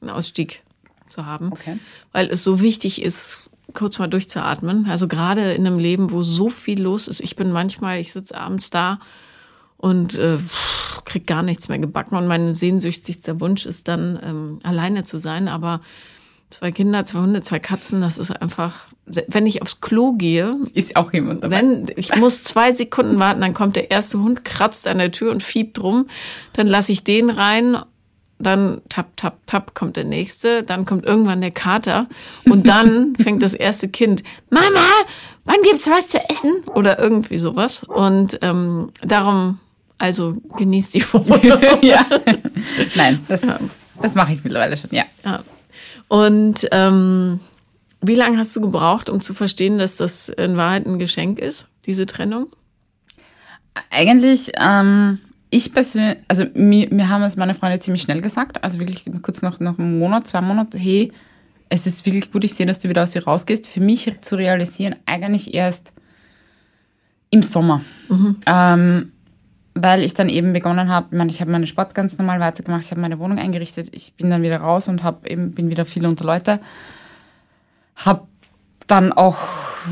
einen Ausstieg zu haben. Okay. Weil es so wichtig ist, kurz mal durchzuatmen. Also gerade in einem Leben, wo so viel los ist. Ich bin manchmal, ich sitze abends da und äh, krieg gar nichts mehr gebacken. Und mein sehnsüchtigster Wunsch ist dann, ähm, alleine zu sein. Aber zwei Kinder, zwei Hunde, zwei Katzen, das ist einfach, wenn ich aufs Klo gehe, ist auch jemand dabei. Wenn, ich muss zwei Sekunden warten, dann kommt der erste Hund, kratzt an der Tür und fiebt rum. Dann lasse ich den rein dann tap, tap, tap kommt der nächste, dann kommt irgendwann der Kater und dann fängt das erste Kind, Mama, wann gibt's was zu essen? Oder irgendwie sowas. Und ähm, darum, also genießt die Wohnung. ja. Nein, das, ja. das mache ich mittlerweile schon, ja. ja. Und ähm, wie lange hast du gebraucht, um zu verstehen, dass das in Wahrheit ein Geschenk ist, diese Trennung? Eigentlich ähm, ich persönlich, also mir, mir haben es meine Freunde ziemlich schnell gesagt, also wirklich kurz nach, nach einem Monat, zwei Monaten, hey, es ist wirklich gut, ich sehe, dass du wieder aus dir rausgehst. Für mich zu realisieren, eigentlich erst im Sommer. Mhm. Ähm, weil ich dann eben begonnen habe, ich, meine, ich habe meinen Sport ganz normal weitergemacht, ich habe meine Wohnung eingerichtet, ich bin dann wieder raus und hab eben, bin wieder viel unter Leute. Habe dann auch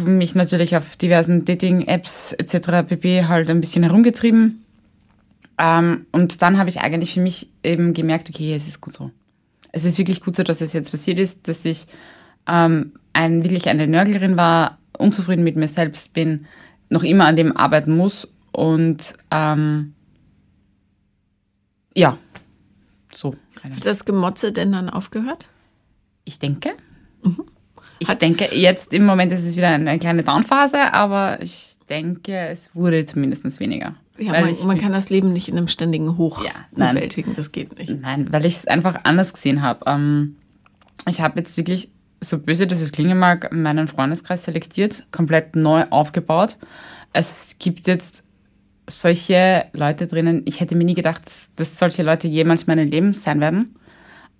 mich natürlich auf diversen Dating-Apps etc. pp. halt ein bisschen herumgetrieben ähm, und dann habe ich eigentlich für mich eben gemerkt, okay, es ist gut so. Es ist wirklich gut so, dass es jetzt passiert ist, dass ich ähm, ein, wirklich eine Nörglerin war, unzufrieden mit mir selbst bin, noch immer an dem arbeiten muss und ähm, ja, so. Hat das Gemotze denn dann aufgehört? Ich denke. Mhm. Ich Hat denke, jetzt im Moment ist es wieder eine kleine Downphase, aber ich denke, es wurde zumindest weniger. Ja, man, ich, man, kann das Leben nicht in einem ständigen Hoch ja, bewältigen, das geht nicht. Nein, weil ich es einfach anders gesehen habe. Ähm, ich habe jetzt wirklich, so böse dass es klingen mag, meinen Freundeskreis selektiert, komplett neu aufgebaut. Es gibt jetzt solche Leute drinnen, ich hätte mir nie gedacht, dass solche Leute jemals mein Leben sein werden,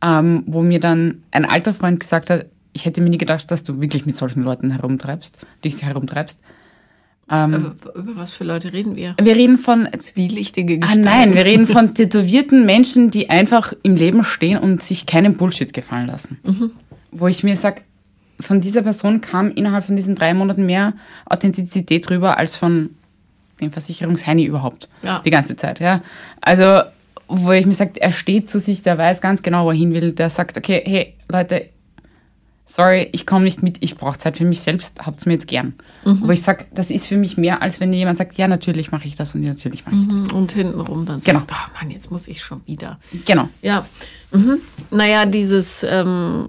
ähm, wo mir dann ein alter Freund gesagt hat, ich hätte mir nie gedacht, dass du wirklich mit solchen Leuten herumtreibst, dich herumtreibst. Ähm, über, was für Leute reden wir? Wir reden von zwielichtige Gestalten. Ah, nein, wir reden von tätowierten Menschen, die einfach im Leben stehen und sich keinen Bullshit gefallen lassen. Mhm. Wo ich mir sage, von dieser Person kam innerhalb von diesen drei Monaten mehr Authentizität drüber als von dem Versicherungsheini überhaupt. Ja. Die ganze Zeit, ja. Also, wo ich mir sage, er steht zu sich, der weiß ganz genau, wo er hin will. Der sagt, okay, hey, Leute, sorry, ich komme nicht mit, ich brauche Zeit für mich selbst, habt es mir jetzt gern. Mhm. Wo ich sage, das ist für mich mehr, als wenn jemand sagt, ja, natürlich mache ich das und ja, natürlich mache ich das. Mhm. Und hintenrum dann genau. sagt, oh Mann, jetzt muss ich schon wieder. Genau. Ja. Mhm. Naja, dieses ähm,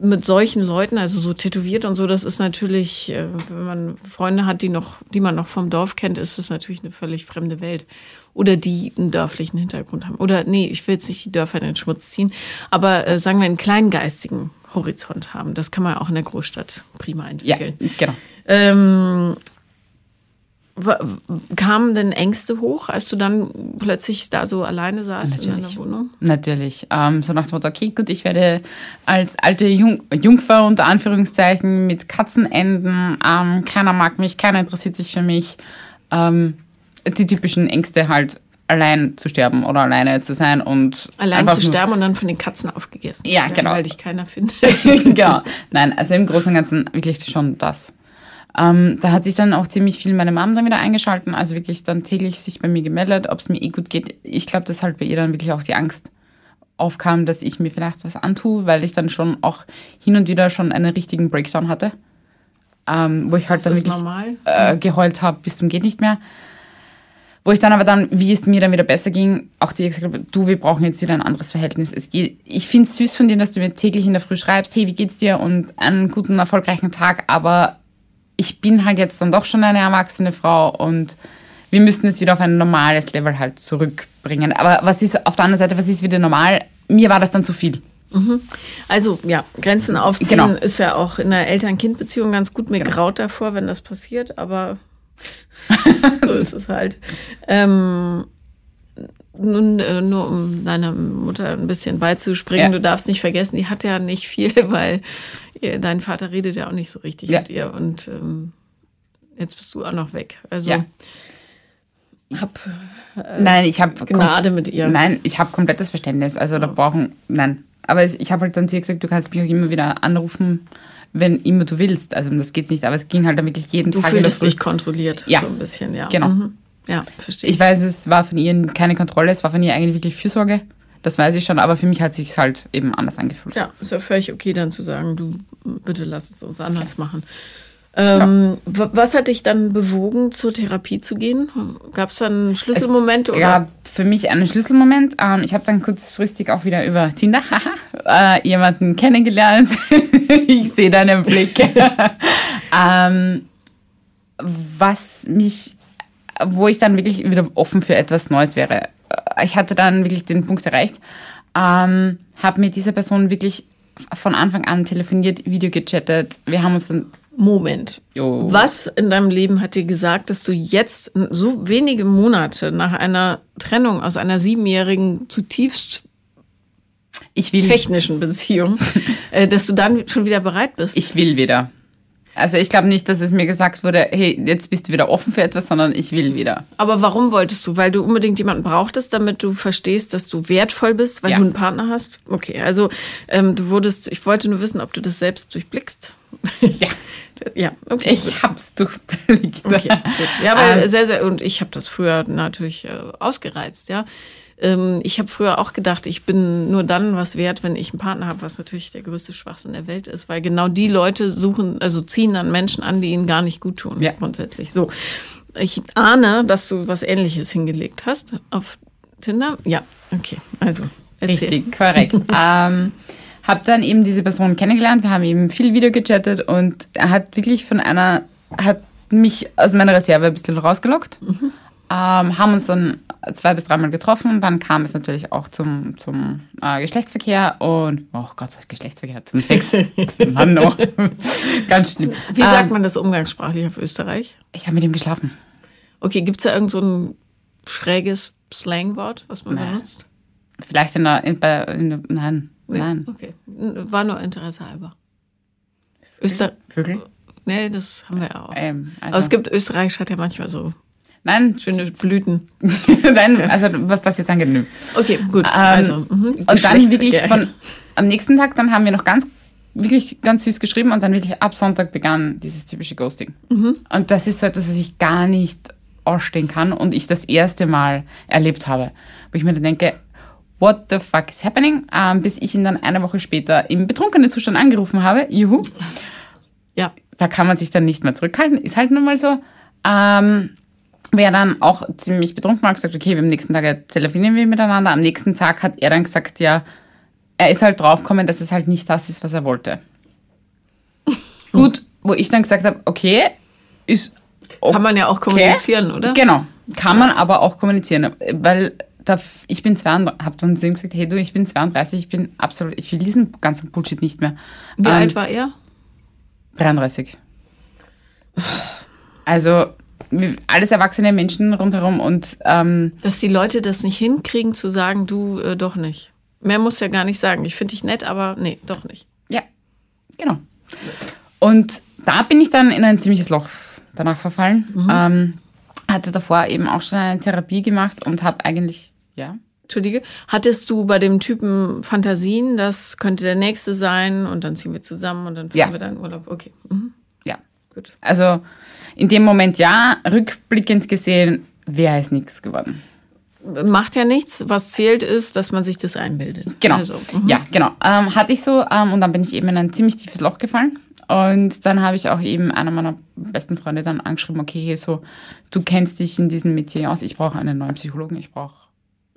mit solchen Leuten, also so tätowiert und so, das ist natürlich, äh, wenn man Freunde hat, die noch, die man noch vom Dorf kennt, ist das natürlich eine völlig fremde Welt oder die einen dörflichen Hintergrund haben. Oder nee, ich will jetzt nicht die Dörfer in den Schmutz ziehen, aber äh, sagen wir einen kleingeistigen Horizont haben. Das kann man auch in der Großstadt prima entwickeln. Ja, genau. Ähm, kamen denn Ängste hoch, als du dann plötzlich da so alleine saßt Natürlich. in deiner Wohnung? Natürlich. Ähm, so nach dem Motto, okay, gut, ich werde als alte Jung Jungfer unter Anführungszeichen mit Katzenenden, ähm, keiner mag mich, keiner interessiert sich für mich. Ähm, die typischen Ängste halt allein zu sterben oder alleine zu sein und allein zu sterben und dann von den Katzen aufgegessen ja, werden, genau. weil dich keiner findet. genau. Nein, also im Großen und Ganzen wirklich schon das. Ähm, da hat sich dann auch ziemlich viel meine Mom dann wieder eingeschalten, also wirklich dann täglich sich bei mir gemeldet, ob es mir eh gut geht. Ich glaube, dass halt bei ihr dann wirklich auch die Angst aufkam, dass ich mir vielleicht was antue, weil ich dann schon auch hin und wieder schon einen richtigen Breakdown hatte, ähm, wo ich halt das dann wirklich äh, geheult habe bis zum geht nicht mehr. Wo ich dann aber dann, wie es mir dann wieder besser ging, auch dir gesagt habe, du, wir brauchen jetzt wieder ein anderes Verhältnis. Es geht, ich finde es süß von dir, dass du mir täglich in der Früh schreibst, hey, wie geht's dir und einen guten, erfolgreichen Tag, aber ich bin halt jetzt dann doch schon eine erwachsene Frau und wir müssen es wieder auf ein normales Level halt zurückbringen. Aber was ist auf der anderen Seite, was ist wieder normal? Mir war das dann zu viel. Also ja, Grenzen aufziehen Genau. ist ja auch in einer Eltern-Kind-Beziehung ganz gut. Mir Genau. graut davor, wenn das passiert, aber so ist es halt. Ähm, nun, äh, nur um deiner Mutter ein bisschen beizuspringen, Ja. du darfst nicht vergessen, die hat ja nicht viel, weil ihr, dein Vater redet ja auch nicht so richtig Ja. mit ihr und ähm, jetzt bist du auch noch weg. Also Ja. hab Nein, ich habe Gnade mit ihr. Nein, ich habe komplettes Verständnis. Also da brauchen, nein. Aber es, ich habe halt dann zu ihr gesagt, du kannst mich auch immer wieder anrufen, wenn immer du willst. Also um das geht's nicht. Aber es ging halt dann wirklich jeden Du Tag fühltest Früh. dich kontrolliert, Ja. so ein bisschen, ja. Genau. Mhm. Ja, verstehe Ich weiß, es war von ihr keine Kontrolle, es war von ihr eigentlich wirklich Fürsorge. Das weiß ich schon, aber für mich hat sich halt eben anders angefühlt. Ja, ist ja völlig okay, dann zu sagen, du, bitte lass es uns anders machen. Ähm, wa- Was hat dich dann bewogen, zur Therapie zu gehen? Gab es dann einen Schlüsselmoment? Es oder? gab für mich einen Schlüsselmoment. Ähm, ich habe dann kurzfristig auch wieder über Tinder äh, jemanden kennengelernt. ich sehe deinen Blick. ähm, was mich, wo ich dann wirklich wieder offen für etwas Neues wäre. Ich hatte dann wirklich den Punkt erreicht, ähm, habe mit dieser Person wirklich von Anfang an telefoniert, Video gechattet. Wir haben uns dann Moment. Jo. Was in deinem Leben hat dir gesagt, dass du jetzt so wenige Monate nach einer Trennung aus einer siebenjährigen, zutiefst ich will, technischen Beziehung, äh, dass du dann schon wieder bereit bist? ich will wieder. Also ich glaube nicht, dass es mir gesagt wurde, hey, jetzt bist du wieder offen für etwas, sondern ich will wieder. Aber warum wolltest du? Weil du unbedingt jemanden brauchtest, damit du verstehst, dass du wertvoll bist, weil Ja. du einen Partner hast? Okay, also ähm, du wurdest, ich wollte nur wissen, ob du das selbst durchblickst. Ja. ja, okay. gut. Ich hab's durchblickt. Okay, gut. Ja, weil Ähm, sehr, sehr, und ich habe das früher natürlich äh, ausgereizt, ja. Ähm, ich habe früher auch gedacht, ich bin nur dann was wert, wenn ich einen Partner habe, was natürlich der größte Schwachsinn der Welt ist, weil genau die Leute suchen, also ziehen dann Menschen an, die ihnen gar nicht gut tun, Ja. grundsätzlich. So. Ich ahne, dass du was ähnliches hingelegt hast auf Tinder. Ja, okay. Also, erzähl. Richtig, korrekt. ähm, hab dann eben diese Person kennengelernt. Wir haben eben viel Video gechattet und er hat wirklich von einer, hat mich aus meiner Reserve ein bisschen rausgelockt. Mhm. Ähm, haben uns dann zwei bis dreimal getroffen. Dann kam es natürlich auch zum, zum äh, Geschlechtsverkehr und, oh Gott, Geschlechtsverkehr, zum Sex. Mann, no. Ganz schlimm. Wie sagt Ähm, man das umgangssprachlich auf Österreich? Ich habe mit ihm geschlafen. Okay, gibt es da irgend so ein schräges Slangwort, was man Nein. benutzt? Vielleicht in der, in, in der nein, Nee, nein. Okay, war nur Interesse halber. Öster Vögel? nee, das haben wir ja auch. Ähm, also, Aber es gibt, Österreich hat ja manchmal so nein, schöne Blüten. nein, also was das jetzt angeht, nö. Okay, gut. Ähm, also, mhm. Und dann wirklich von am nächsten Tag, dann haben wir noch ganz, wirklich ganz süß geschrieben und dann wirklich ab Sonntag begann dieses typische Ghosting. Mhm. Und das ist so etwas, was ich gar nicht ausstehen kann und ich das erste Mal erlebt habe. Wo ich mir dann denke, what the fuck is happening? Ähm, bis ich ihn dann eine Woche später im betrunkenen Zustand angerufen habe. Juhu. Ja, Da kann man sich dann nicht mehr zurückhalten. Ist halt nun mal so. Ähm, Wer dann auch ziemlich betrunken war, gesagt, okay, am nächsten Tag telefonieren wir miteinander. Am nächsten Tag hat er dann gesagt, ja, er ist halt draufgekommen, dass es halt nicht das ist, was er wollte. Gut, wo ich dann gesagt habe, okay, ist kann man ja auch kommunizieren, oder? Genau, kann man aber auch kommunizieren, weil da, ich bin 32, habe dann zu ihm gesagt, hey du, ich bin 32, ich bin absolut, ich will diesen ganzen Bullshit nicht mehr. Wie Ähm, alt war er? 33. Also alles erwachsene Menschen rundherum und ähm, Dass die Leute das nicht hinkriegen, zu sagen, du äh, doch nicht. Mehr musst du ja gar nicht sagen. Ich finde dich nett, aber nee, doch nicht. ja, genau. Und da bin ich dann in ein ziemliches Loch danach verfallen. Ähm, hatte davor eben auch schon eine Therapie gemacht und habe eigentlich, ja, Entschuldige. Hattest du bei dem Typen Fantasien, das könnte der nächste sein und dann ziehen wir zusammen und dann fahren Ja. wir dann in Urlaub? Okay, mhm. ja. gut. Also in dem Moment ja, rückblickend gesehen wäre es nichts geworden. Macht ja nichts. Was zählt ist, dass man sich das einbildet. Genau. Also, mhm. Ja, genau. Ähm, hatte ich so ähm, und dann bin ich eben in ein ziemlich tiefes Loch gefallen. Und dann habe ich auch eben einer meiner besten Freunde dann angeschrieben, okay, hier so, du kennst dich in diesem Metier aus, ich brauche einen neuen Psychologen, ich brauche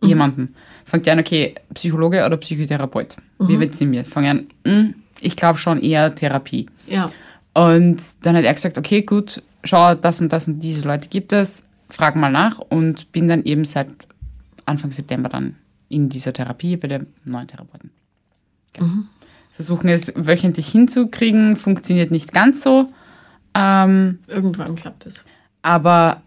jemanden. Fangt ihr an, okay, Psychologe oder Psychotherapeut? Wie wird sie mir? Fang an, hm, ich glaube schon eher Therapie. Ja. Und dann hat er gesagt, okay, gut, schau, das und das und diese Leute gibt es, frag mal nach und bin dann eben seit Anfang September dann in dieser Therapie bei dem neuen Therapeuten. Versuchen es wöchentlich hinzukriegen, funktioniert nicht ganz so. Ähm, Irgendwann klappt es. aber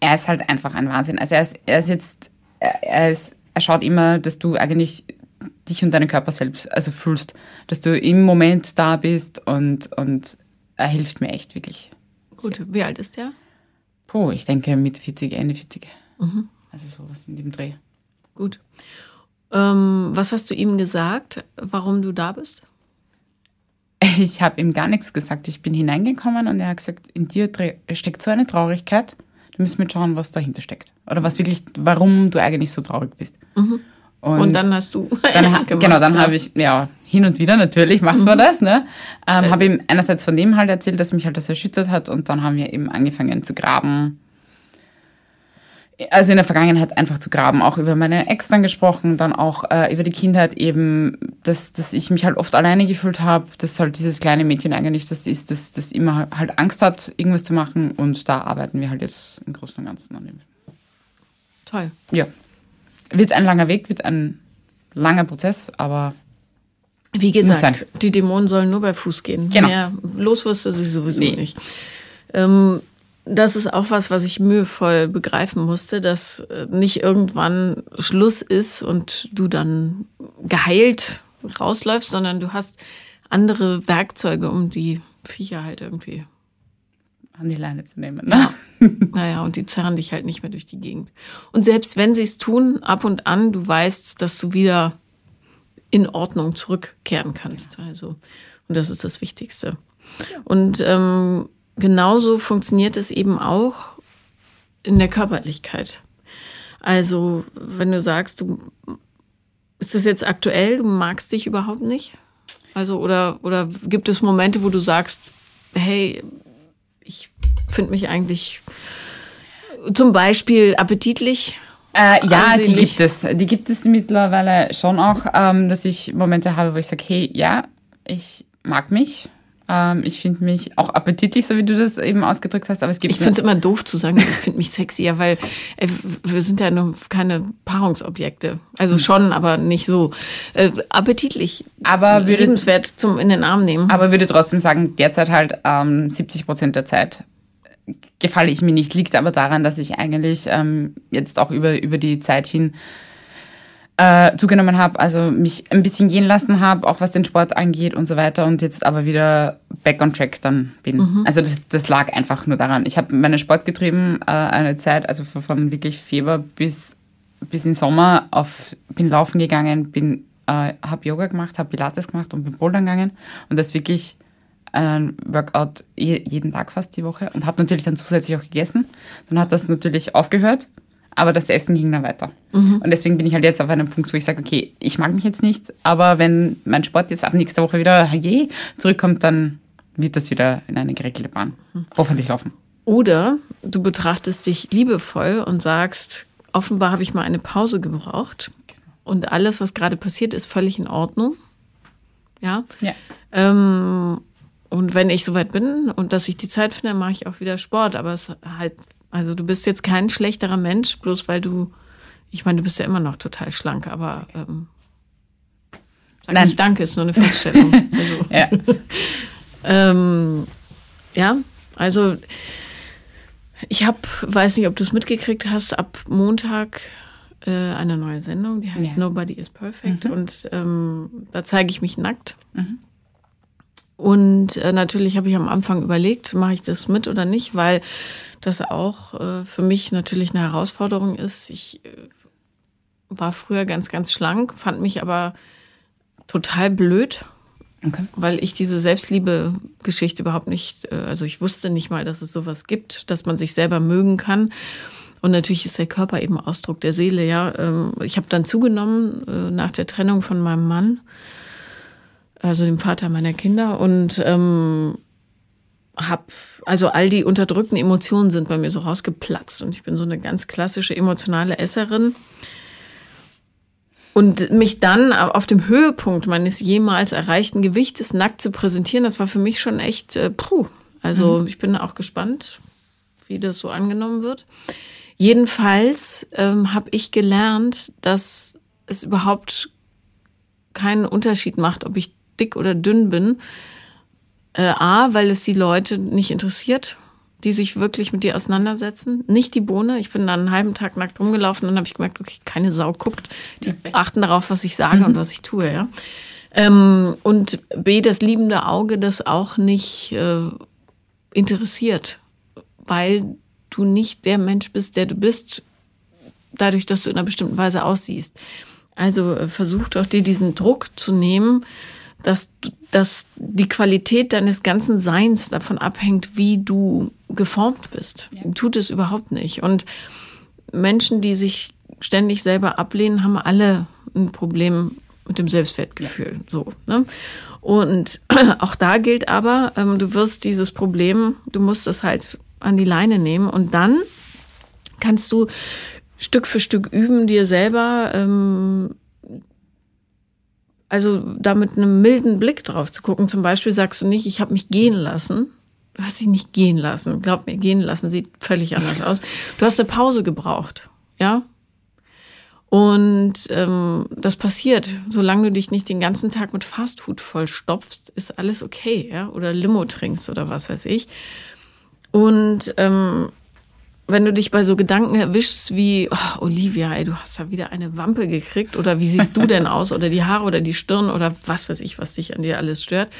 er ist halt einfach ein Wahnsinn. Also er ist, er ist jetzt, er, er ist, er schaut immer, dass du eigentlich dich und deinen Körper selbst also fühlst, dass du im Moment da bist und, und er hilft mir echt wirklich. Gut, wie alt ist der? Puh, ich denke mit 40, Ende 40. Also sowas in dem Dreh. Gut. Ähm, was hast du ihm gesagt, warum du da bist? Ich habe ihm gar nichts gesagt. Ich bin hineingekommen und er hat gesagt, in dir steckt so eine Traurigkeit, da müssen wir schauen, was dahinter steckt. Oder was wirklich, warum du eigentlich so traurig bist. Mhm. Und, dann hast du. Dann ha- gemacht, genau, dann ja. habe ich, ja, hin und wieder natürlich macht man das, ne? Ähm, habe ihm einerseits von dem halt erzählt, dass mich halt das erschüttert hat und dann haben wir eben angefangen zu graben. Also in der Vergangenheit einfach zu graben, auch über meine Ex dann gesprochen, dann auch äh, über die Kindheit eben, dass, dass ich mich halt oft alleine gefühlt habe, dass halt dieses kleine Mädchen eigentlich das ist, das, das immer halt Angst hat, irgendwas zu machen und da arbeiten wir halt jetzt im Großen und Ganzen an dem. Toll. Ja, wird ein langer Weg, wird ein langer Prozess, aber Wie gesagt, die Dämonen sollen nur bei Fuß gehen. Genau. Mehr los du sie sowieso Nee. nicht. Ähm, das ist auch was, was ich mühevoll begreifen musste, dass äh, nicht irgendwann Schluss ist und du dann geheilt rausläufst, sondern du hast andere Werkzeuge, um die Viecher halt irgendwie. An die Leine zu nehmen. Ne? Naja, und die zerren dich halt nicht mehr durch die Gegend. Und selbst wenn sie es tun, ab und an, du weißt, dass du wieder in Ordnung zurückkehren kannst. Also, und das ist das Wichtigste. Und ähm, genauso funktioniert es eben auch in der Körperlichkeit. Also, wenn du sagst, du ist es jetzt aktuell, du magst dich überhaupt nicht? Also, oder, oder gibt es Momente, wo du sagst, hey, ich finde mich eigentlich zum Beispiel appetitlich. Äh, ja, die Ansehnlich. gibt es. Die gibt es mittlerweile schon auch, ähm, dass ich Momente habe, wo ich sage, hey, ja, ich mag mich. Ähm, ich finde mich auch appetitlich, so wie du das eben ausgedrückt hast, aber es gibt Ich finde es immer doof zu sagen, ich finde mich sexier, weil äh, wir sind ja nur keine Paarungsobjekte. Also Hm. schon, aber nicht so. Äh, appetitlich. Aber würde- Lebenswert zum in den Arm nehmen. aber würde trotzdem sagen, derzeit halt ähm, 70 Prozent der Zeit gefalle ich mir nicht. Liegt aber daran, dass ich eigentlich ähm, jetzt auch über, über die Zeit hin äh, zugenommen habe, also mich ein bisschen gehen lassen habe, auch was den Sport angeht und so weiter und jetzt aber wieder back on track dann bin. Also das, das lag einfach nur daran. Ich habe meinen Sport getrieben äh, eine Zeit, also von, wirklich Februar bis, bis in Sommer auf, bin laufen gegangen, bin äh, habe Yoga gemacht, habe Pilates gemacht und bin Bouldern gegangen und das wirklich ein Workout je, jeden Tag fast die Woche und habe natürlich dann zusätzlich auch gegessen. Dann hat das natürlich aufgehört, aber das Essen ging dann weiter. Und deswegen bin ich halt jetzt auf einem Punkt, wo ich sage, okay, ich mag mich jetzt nicht, aber wenn mein Sport jetzt ab nächster Woche wieder je, zurückkommt, dann wird das wieder in eine geregelte Bahn. Hoffentlich laufen. Oder du betrachtest dich liebevoll und sagst, offenbar habe ich mal eine Pause gebraucht und alles, was gerade passiert, ist völlig in Ordnung. Ja. Ja. Ähm, und wenn ich soweit bin und dass ich die Zeit finde, mache ich auch wieder Sport. Aber es halt, also du bist jetzt kein schlechterer Mensch, bloß weil du, ich meine, du bist ja immer noch total schlank, aber ähm, sag Nein. nicht Danke, ist nur eine Feststellung. also, Ja. ähm, ja, also ich habe, weiß nicht, ob du es mitgekriegt hast, ab Montag äh, eine neue Sendung, die heißt Ja. Nobody is Perfect und ähm, da zeige ich mich nackt. Und äh, natürlich habe ich am Anfang überlegt, mache ich das mit oder nicht, weil das auch äh, für mich natürlich eine Herausforderung ist. Ich äh, war früher ganz, ganz schlank, fand mich aber total blöd, Okay. weil ich diese Selbstliebe-Geschichte überhaupt nicht, äh, also ich wusste nicht mal, dass es sowas gibt, dass man sich selber mögen kann. Und natürlich ist der Körper eben Ausdruck der Seele, ja. Ähm, Ich habe dann zugenommen äh, nach der Trennung von meinem Mann, also dem Vater meiner Kinder, und ähm, hab, also all die unterdrückten Emotionen sind bei mir so rausgeplatzt. Und ich bin so eine ganz klassische emotionale Esserin. Und mich dann auf dem Höhepunkt meines jemals erreichten Gewichtes nackt zu präsentieren, das war für mich schon echt, äh, puh. Also ich bin auch gespannt, wie das so angenommen wird. Jedenfalls ähm, habe ich gelernt, dass es überhaupt keinen Unterschied macht, ob ich dick oder dünn bin. Äh, A, weil es die Leute nicht interessiert, die sich wirklich mit dir auseinandersetzen. Nicht die Bohne. Ich bin dann einen halben Tag nackt rumgelaufen und dann habe ich gemerkt, okay, keine Sau guckt. Die achten darauf, was ich sage mhm. und was ich tue, ja. Ähm, und B, das liebende Auge, das auch nicht äh, interessiert, weil du nicht der Mensch bist, der du bist, dadurch, dass du in einer bestimmten Weise aussiehst. Also äh, versuch doch dir diesen Druck zu nehmen, dass, dass die Qualität deines ganzen Seins davon abhängt, wie du geformt bist. Ja. Tut es überhaupt nicht. Und Menschen, die sich ständig selber ablehnen, haben alle ein Problem mit dem Selbstwertgefühl. Ja. So, ne? Und auch da gilt aber, ähm, du wirst dieses Problem, du musst es halt an die Leine nehmen und dann kannst du Stück für Stück üben, dir selber, ähm, also da mit einem milden Blick drauf zu gucken. Zum Beispiel sagst du nicht, ich habe mich gehen lassen. Du hast dich nicht gehen lassen. Glaub mir, gehen lassen sieht völlig anders aus. Du hast eine Pause gebraucht, ja. Und ähm, das passiert, solange du dich nicht den ganzen Tag mit Fastfood vollstopfst, ist alles okay, ja. Oder Limo trinkst oder was weiß ich. Und ähm, wenn du dich bei so Gedanken erwischst wie, oh, Olivia, ey, du hast da wieder eine Wampe gekriegt oder wie siehst du denn aus oder die Haare oder die Stirn oder was weiß ich, was dich an dir alles stört,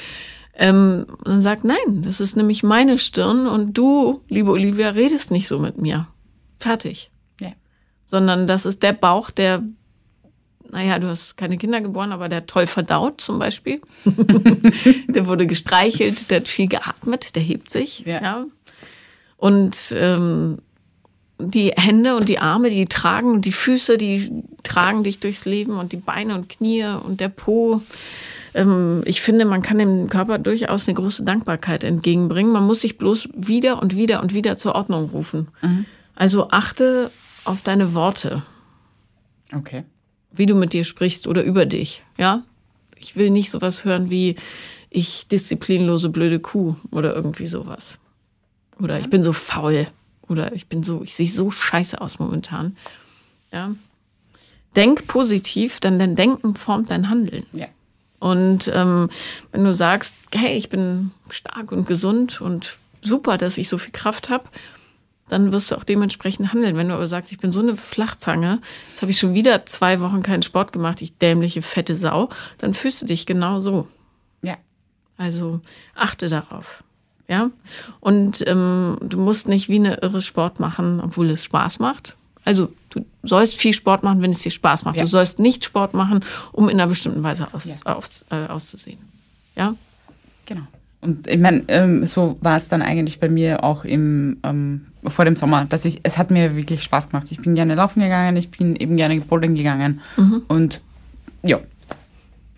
ähm, dann sag nein, das ist nämlich meine Stirn und du, liebe Olivia, redest nicht so mit mir. Fertig. Ja. Sondern das ist der Bauch, der, naja, du hast keine Kinder geboren, aber der toll verdaut zum Beispiel. der wurde gestreichelt, der hat viel geatmet, der hebt sich. Ja. ja. Und ähm, die Hände und die Arme, die tragen und die Füße, die tragen dich durchs Leben und die Beine und Knie und der Po. Ähm, ich finde, man kann dem Körper durchaus eine große Dankbarkeit entgegenbringen. Man muss sich bloß wieder und wieder und wieder zur Ordnung rufen. Mhm. Also achte auf deine Worte. Okay. Wie du mit dir sprichst oder über dich, ja? Ich will nicht sowas hören wie ich disziplinlose blöde Kuh oder irgendwie sowas. Oder ich bin so faul. Oder ich bin so, ich sehe so scheiße aus momentan. Ja. Denk positiv, denn dein Denken formt dein Handeln. Ja. Und ähm, wenn du sagst, hey, ich bin stark und gesund und super, dass ich so viel Kraft habe, dann wirst du auch dementsprechend handeln. Wenn du aber sagst, ich bin so eine Flachzange, jetzt habe ich schon wieder zwei Wochen keinen Sport gemacht, ich dämliche fette Sau, dann fühlst du dich genau so. Ja. Also achte darauf. Ja. Und ähm, du musst nicht wie eine irre Sport machen, obwohl es Spaß macht. Also du sollst viel Sport machen, wenn es dir Spaß macht. Ja. Du sollst nicht Sport machen, um in einer bestimmten Weise aus, ja. auf, äh, auszusehen. Ja. Genau. Und ich meine, ähm, so war es dann eigentlich bei mir auch im, ähm, vor dem Sommer, dass ich, es hat mir wirklich Spaß gemacht. Ich bin gerne laufen gegangen, ich bin eben gerne bouldern gegangen. Mhm. Und ja,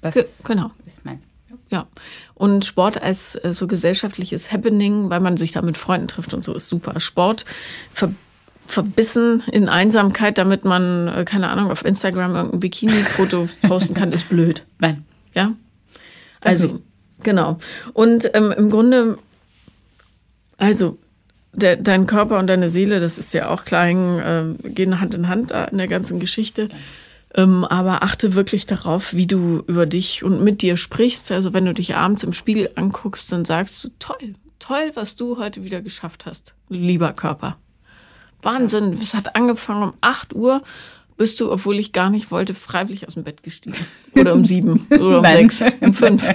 das genau. ist meins. Ja. Und Sport als äh, so gesellschaftliches Happening, weil man sich da mit Freunden trifft und so, ist super. Sport ver verbissen in Einsamkeit, damit man, äh, keine Ahnung, auf Instagram irgendein Bikini-Foto posten kann, ist blöd. Nein. Ja? Also, genau. Und ähm, im Grunde, also, der, dein Körper und deine Seele, das ist ja auch klein, äh, gehen Hand in Hand in der ganzen Geschichte. Ähm, aber achte wirklich darauf, wie du über dich und mit dir sprichst. Also wenn du dich abends im Spiegel anguckst, dann sagst du, toll, toll, was du heute wieder geschafft hast, lieber Körper. Wahnsinn, es hat angefangen um 8 Uhr, bist du, obwohl ich gar nicht wollte, freiwillig aus dem Bett gestiegen. Oder um sieben oder um sechs, um fünf.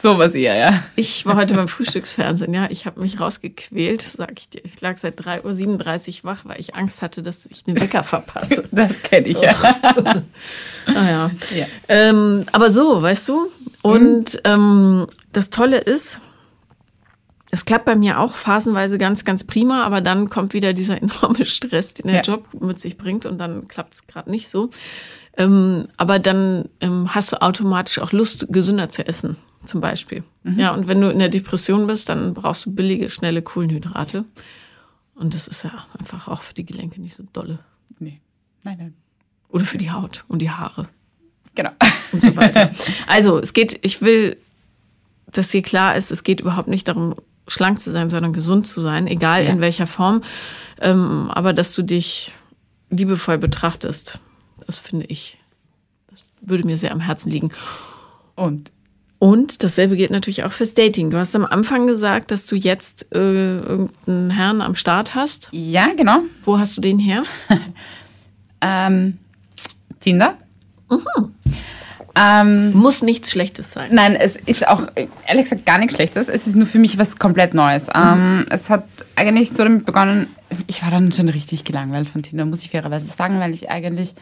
Sowas eher, ja. Ich war heute beim Frühstücksfernsehen, ja. Ich habe mich rausgequält, sag ich dir. Ich lag seit 3.37 Uhr wach, weil ich Angst hatte, dass ich den Wecker verpasse. Das kenne ich, ja. naja. Ah, ja. Ähm, aber so, weißt du? Und mhm. ähm, das Tolle ist, es klappt bei mir auch phasenweise ganz, ganz prima, aber dann kommt wieder dieser enorme Stress, den der ja. Job mit sich bringt und dann klappt es gerade nicht so. Ähm, aber dann ähm, hast du automatisch auch Lust, gesünder zu essen zum Beispiel. Mhm. Ja, und wenn du in der Depression bist, dann brauchst du billige, schnelle Kohlenhydrate. Und das ist ja einfach auch für die Gelenke nicht so dolle. Nee. Nein, nein. Oder für die Haut und die Haare. Genau. Und so weiter. Also, es geht, ich will, dass dir klar ist, es geht überhaupt nicht darum, schlank zu sein, sondern gesund zu sein, egal ja. in welcher Form. Ähm, aber dass du dich liebevoll betrachtest, das finde ich, das würde mir sehr am Herzen liegen. Und Und dasselbe gilt natürlich auch fürs Dating. Du hast am Anfang gesagt, dass du jetzt äh, irgendeinen Herrn am Start hast. ja, genau. Wo hast du den her? Ähm, Tinder. Ähm, Muss nichts Schlechtes sein. Nein, es ist auch ehrlich gesagt gar nichts Schlechtes. Es ist nur für mich was komplett Neues. Ähm, es hat eigentlich so damit begonnen, ich war dann schon richtig gelangweilt von Tinder, muss ich fairerweise sagen, weil ich eigentlich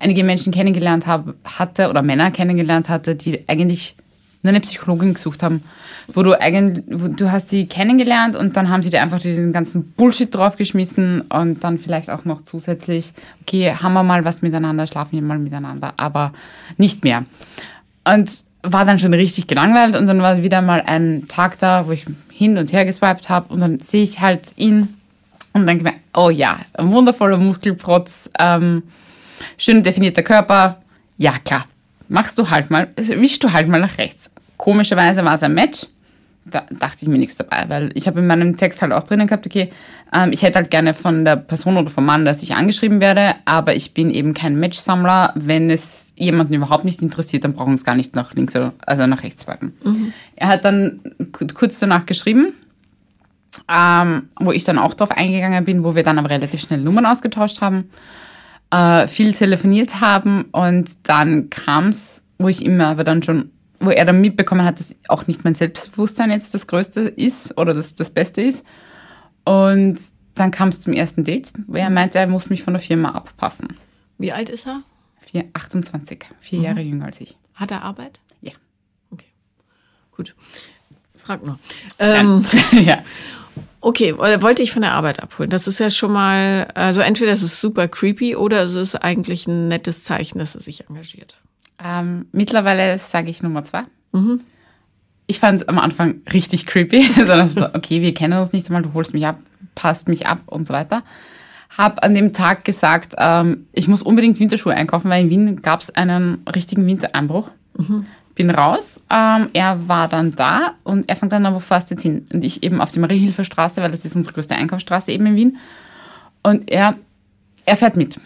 einige Menschen kennengelernt habe, hatte oder Männer kennengelernt hatte, die eigentlich nur eine Psychologin gesucht haben, wo du eigentlich, wo du hast sie kennengelernt und dann haben sie dir einfach diesen ganzen Bullshit draufgeschmissen und dann vielleicht auch noch zusätzlich, okay, haben wir mal was miteinander, schlafen wir mal miteinander, aber nicht mehr. Und war dann schon richtig gelangweilt und dann war wieder mal ein Tag da, wo ich hin und her geswiped habe und dann sehe ich halt ihn und denke mir, oh ja, ein wundervoller Muskelprotz, ähm, schön definierter Körper, ja klar, machst du halt mal, also wischst du halt mal nach rechts. Komischerweise war es ein Match, da dachte ich mir nichts dabei, weil ich habe in meinem Text halt auch drinnen gehabt, okay, ähm, ich hätte halt gerne von der Person oder vom Mann, dass ich angeschrieben werde, aber ich bin eben kein Matchsammler. Wenn es jemanden überhaupt nicht interessiert, dann brauchen wir es gar nicht nach links oder also nach rechts swipen. Er hat dann ku- kurz danach geschrieben, ähm, wo ich dann auch drauf eingegangen bin, wo wir dann aber relativ schnell Nummern ausgetauscht haben, äh, viel telefoniert haben und dann kam es, wo ich immer aber dann schon, wo er dann mitbekommen hat, dass auch nicht mein Selbstbewusstsein jetzt das Größte ist oder das, das Beste ist. Und dann kam es zum ersten Date, wo er meinte, er muss mich von der Firma abpassen. Wie alt ist er? Vier, 28, vier Jahre jünger als ich. Hat er Arbeit? Ja. Okay. Gut. Frag nur. Ähm, ja. okay, wollte ich von der Arbeit abholen. Das ist ja schon mal, also entweder es ist super creepy oder es ist eigentlich ein nettes Zeichen, dass er sich engagiert. Ähm, mittlerweile sage ich Nummer zwei. Ich fand es am Anfang richtig creepy. Sondern so, okay, wir kennen uns nicht einmal, du holst mich ab, passt mich ab und so weiter. Hab an dem Tag gesagt, ähm, ich muss unbedingt Winterschuhe einkaufen, weil in Wien gab es einen richtigen Wintereinbruch. Bin raus, ähm, er war dann da und er fängt dann an, wo fährst du jetzt hin? Und ich eben auf die Mariehilferstraße, weil das ist unsere größte Einkaufsstraße eben in Wien. Und er, er fährt mit.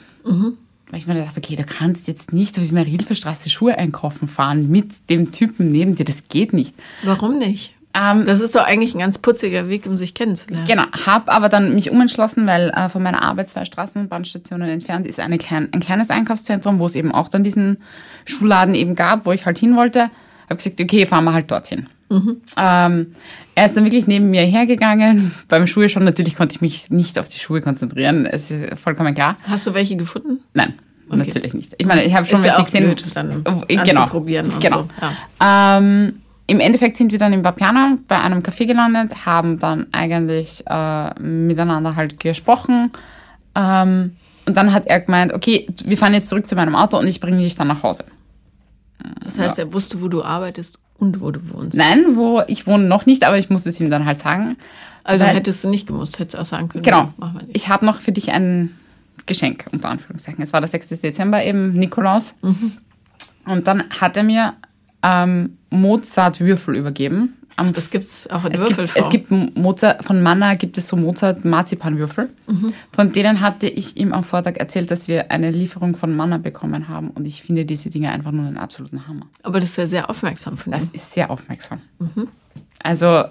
Weil ich mir dachte, okay, du kannst jetzt nicht auf die Mariehilferstraße Schuhe einkaufen fahren mit dem Typen neben dir. Das geht nicht. Warum nicht? Ähm, Das ist doch eigentlich ein ganz putziger Weg, um sich kennenzulernen. genau, habe aber dann mich umentschlossen, weil äh, von meiner Arbeit zwei Straßenbahnstationen entfernt ist eine klein, ein kleines Einkaufszentrum, wo es eben auch dann diesen Schuhladen eben gab, wo ich halt hin wollte. Habe gesagt, okay, fahren wir halt dorthin. Ähm, er ist dann wirklich neben mir hergegangen. Beim Schuhe schon, natürlich konnte ich mich nicht auf die Schuhe konzentrieren. Es ist vollkommen klar. Hast du welche gefunden? Nein, natürlich nicht. Ich meine, ich habe schon Ist ja welche auch gesehen. blöd, dann Äh, genau. anzuprobieren und genau. so, ja. Ähm, Im Endeffekt sind wir dann in Vapiano bei einem Café gelandet, haben dann eigentlich äh, miteinander halt gesprochen. Ähm, und dann hat er gemeint, okay, wir fahren jetzt zurück zu meinem Auto und ich bringe dich dann nach Hause. Das heißt, er wusste, wo du arbeitest und wo du wohnst. Nein, wo ich wohne noch nicht, aber ich muss es ihm dann halt sagen. Also Weil- hättest du nicht gemusst, hättest auch sagen können, Genau. Ich habe noch für dich ein Geschenk, unter Anführungszeichen. Es war der 6. Dezember eben, Nikolaus. Mhm. Und dann hat er mir ähm, Mozart-Würfel übergeben. Am Das gibt's auch in es gibt, Würfelform. es gibt Mozart, von Manna gibt es so Mozart-Marzipanwürfel. Mhm. Von denen hatte ich ihm am Vortag erzählt, dass wir eine Lieferung von Manna bekommen haben. Und ich finde diese Dinge einfach nur einen absoluten Hammer. Aber das ist ja sehr aufmerksam von Das ihm. ist sehr aufmerksam. Also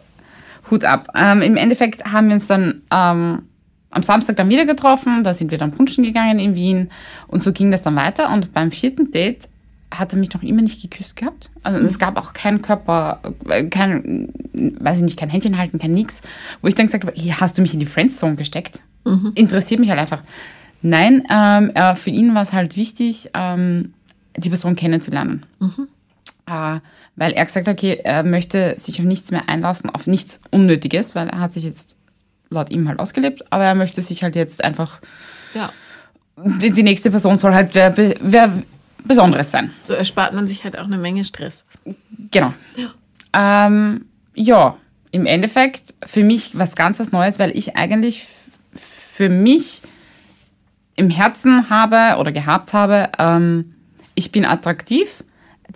Hut ab. Ähm, Im Endeffekt haben wir uns dann ähm, am Samstag dann wieder getroffen. Da sind wir dann punschen gegangen in Wien. Und so ging das dann weiter. Und beim vierten Date hat er mich noch immer nicht geküsst gehabt. Also es gab auch keinen Körper, äh, kein, weiß ich nicht, kein Händchen halten, kein nix. Wo ich dann gesagt habe, hey, hast du mich in die Friendzone gesteckt? Interessiert mich halt einfach. Nein, ähm, äh, für ihn war es halt wichtig, ähm, die Person kennenzulernen. Äh, weil er gesagt hat, okay, er möchte sich auf nichts mehr einlassen, auf nichts Unnötiges, weil er hat sich jetzt laut ihm halt ausgelebt, aber er möchte sich halt jetzt einfach, Ja. die, die nächste Person soll halt wer, wer Besonderes sein. So erspart man sich halt auch eine Menge Stress. Genau. Ja. Ähm, ja, im Endeffekt für mich was ganz was Neues, weil ich eigentlich für mich im Herzen habe oder gehabt habe, ähm, ich bin attraktiv.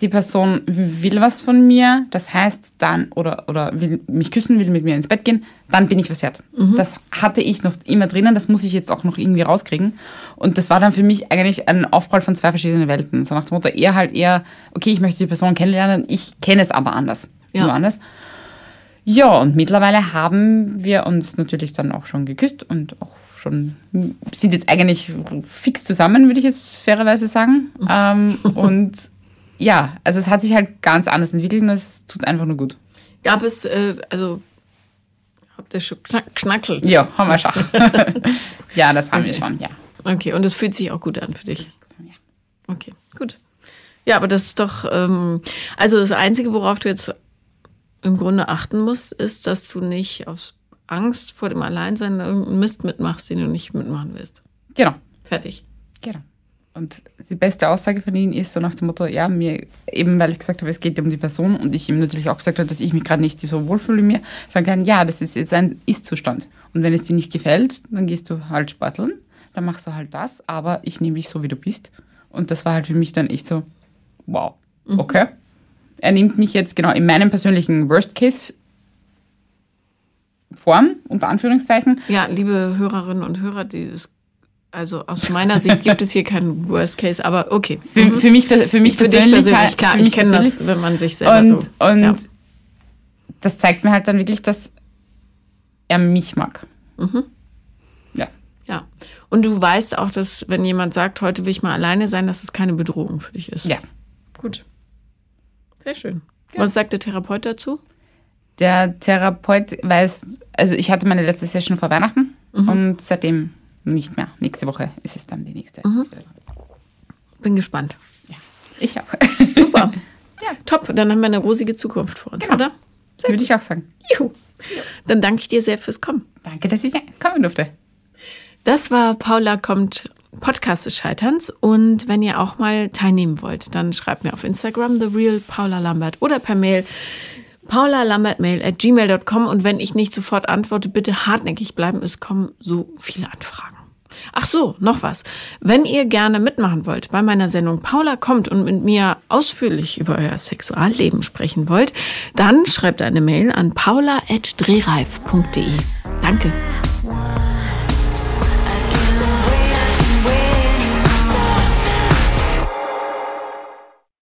Die Person will was von mir, das heißt dann, oder, oder will mich küssen, will mit mir ins Bett gehen, dann bin ich was wert. Das hatte ich noch immer drinnen, das muss ich jetzt auch noch irgendwie rauskriegen. Und das war dann für mich eigentlich ein Aufprall von zwei verschiedenen Welten. So nach dem Motto, er halt eher, okay, ich möchte die Person kennenlernen, ich kenne es aber anders. Ja. Nur anders. Ja, und mittlerweile haben wir uns natürlich dann auch schon geküsst und auch schon, sind jetzt eigentlich fix zusammen, würde ich jetzt fairerweise sagen. Ähm, und ja, also es hat sich halt ganz anders entwickelt und es tut einfach nur gut. Gab es, äh, also, habt ihr schon knack, knackelt? Ja, haben wir schon. ja, das haben wir schon, ja. Okay, und es fühlt sich auch gut an für dich. ja. Okay, gut. Ja, aber das ist doch, ähm, also das Einzige, worauf du jetzt im Grunde achten musst, ist, dass du nicht aus Angst vor dem Alleinsein irgendeinen Mist mitmachst, den du nicht mitmachen willst. Genau. Fertig. Genau. Und die beste Aussage von ihnen ist so nach dem Motto, ja, mir, eben weil ich gesagt habe, es geht um die Person und ich ihm natürlich auch gesagt habe, dass ich mich gerade nicht so wohlfühle mir, sagen kann, ja, das ist jetzt ein Ist-Zustand. Und wenn es dir nicht gefällt, dann gehst du halt sporteln, dann machst du halt das, aber ich nehme dich so, wie du bist. Und das war halt für mich dann echt so, wow, okay. Er nimmt mich jetzt genau in meinem persönlichen Worst-Case Form, unter Anführungszeichen, Ja, liebe Hörerinnen und Hörer, die ist, also aus meiner Sicht gibt es hier keinen Worst Case, aber okay. für, für mich, für mich Für dich persönlich, persönlich, klar, ich kenne das, wenn man sich selber Und, so. und ja. das zeigt mir halt dann wirklich, dass er mich mag. Mhm. Ja. ja. Und du weißt auch, dass wenn jemand sagt, heute will ich mal alleine sein, dass es keine Bedrohung für dich ist. Ja. Gut. Sehr schön. Was sagt der Therapeut dazu? Der Therapeut weiß, also ich hatte meine letzte Session vor Weihnachten Mhm. und seitdem nicht mehr. Nächste Woche ist es dann die nächste. Mhm. Bin gespannt. Ja. Ich auch. Super. ja. Top. Dann haben wir eine rosige Zukunft vor uns, Genau. oder? Würde ich auch sagen. Juhu. Dann danke ich dir sehr fürs Kommen. Danke, dass ich kommen durfte. Das war Paula kommt Podcast des Scheiterns und wenn ihr auch mal teilnehmen wollt, dann schreibt mir auf Instagram the real Paula Lambert oder per Mail paulalambertmail at gmail.com und wenn ich nicht sofort antworte, bitte hartnäckig bleiben, es kommen so viele Anfragen. Ach so, noch was. Wenn ihr gerne mitmachen wollt bei meiner Sendung Paula kommt und mit mir ausführlich über euer Sexualleben sprechen wollt, dann schreibt eine Mail an paula.drehreif.de. Danke.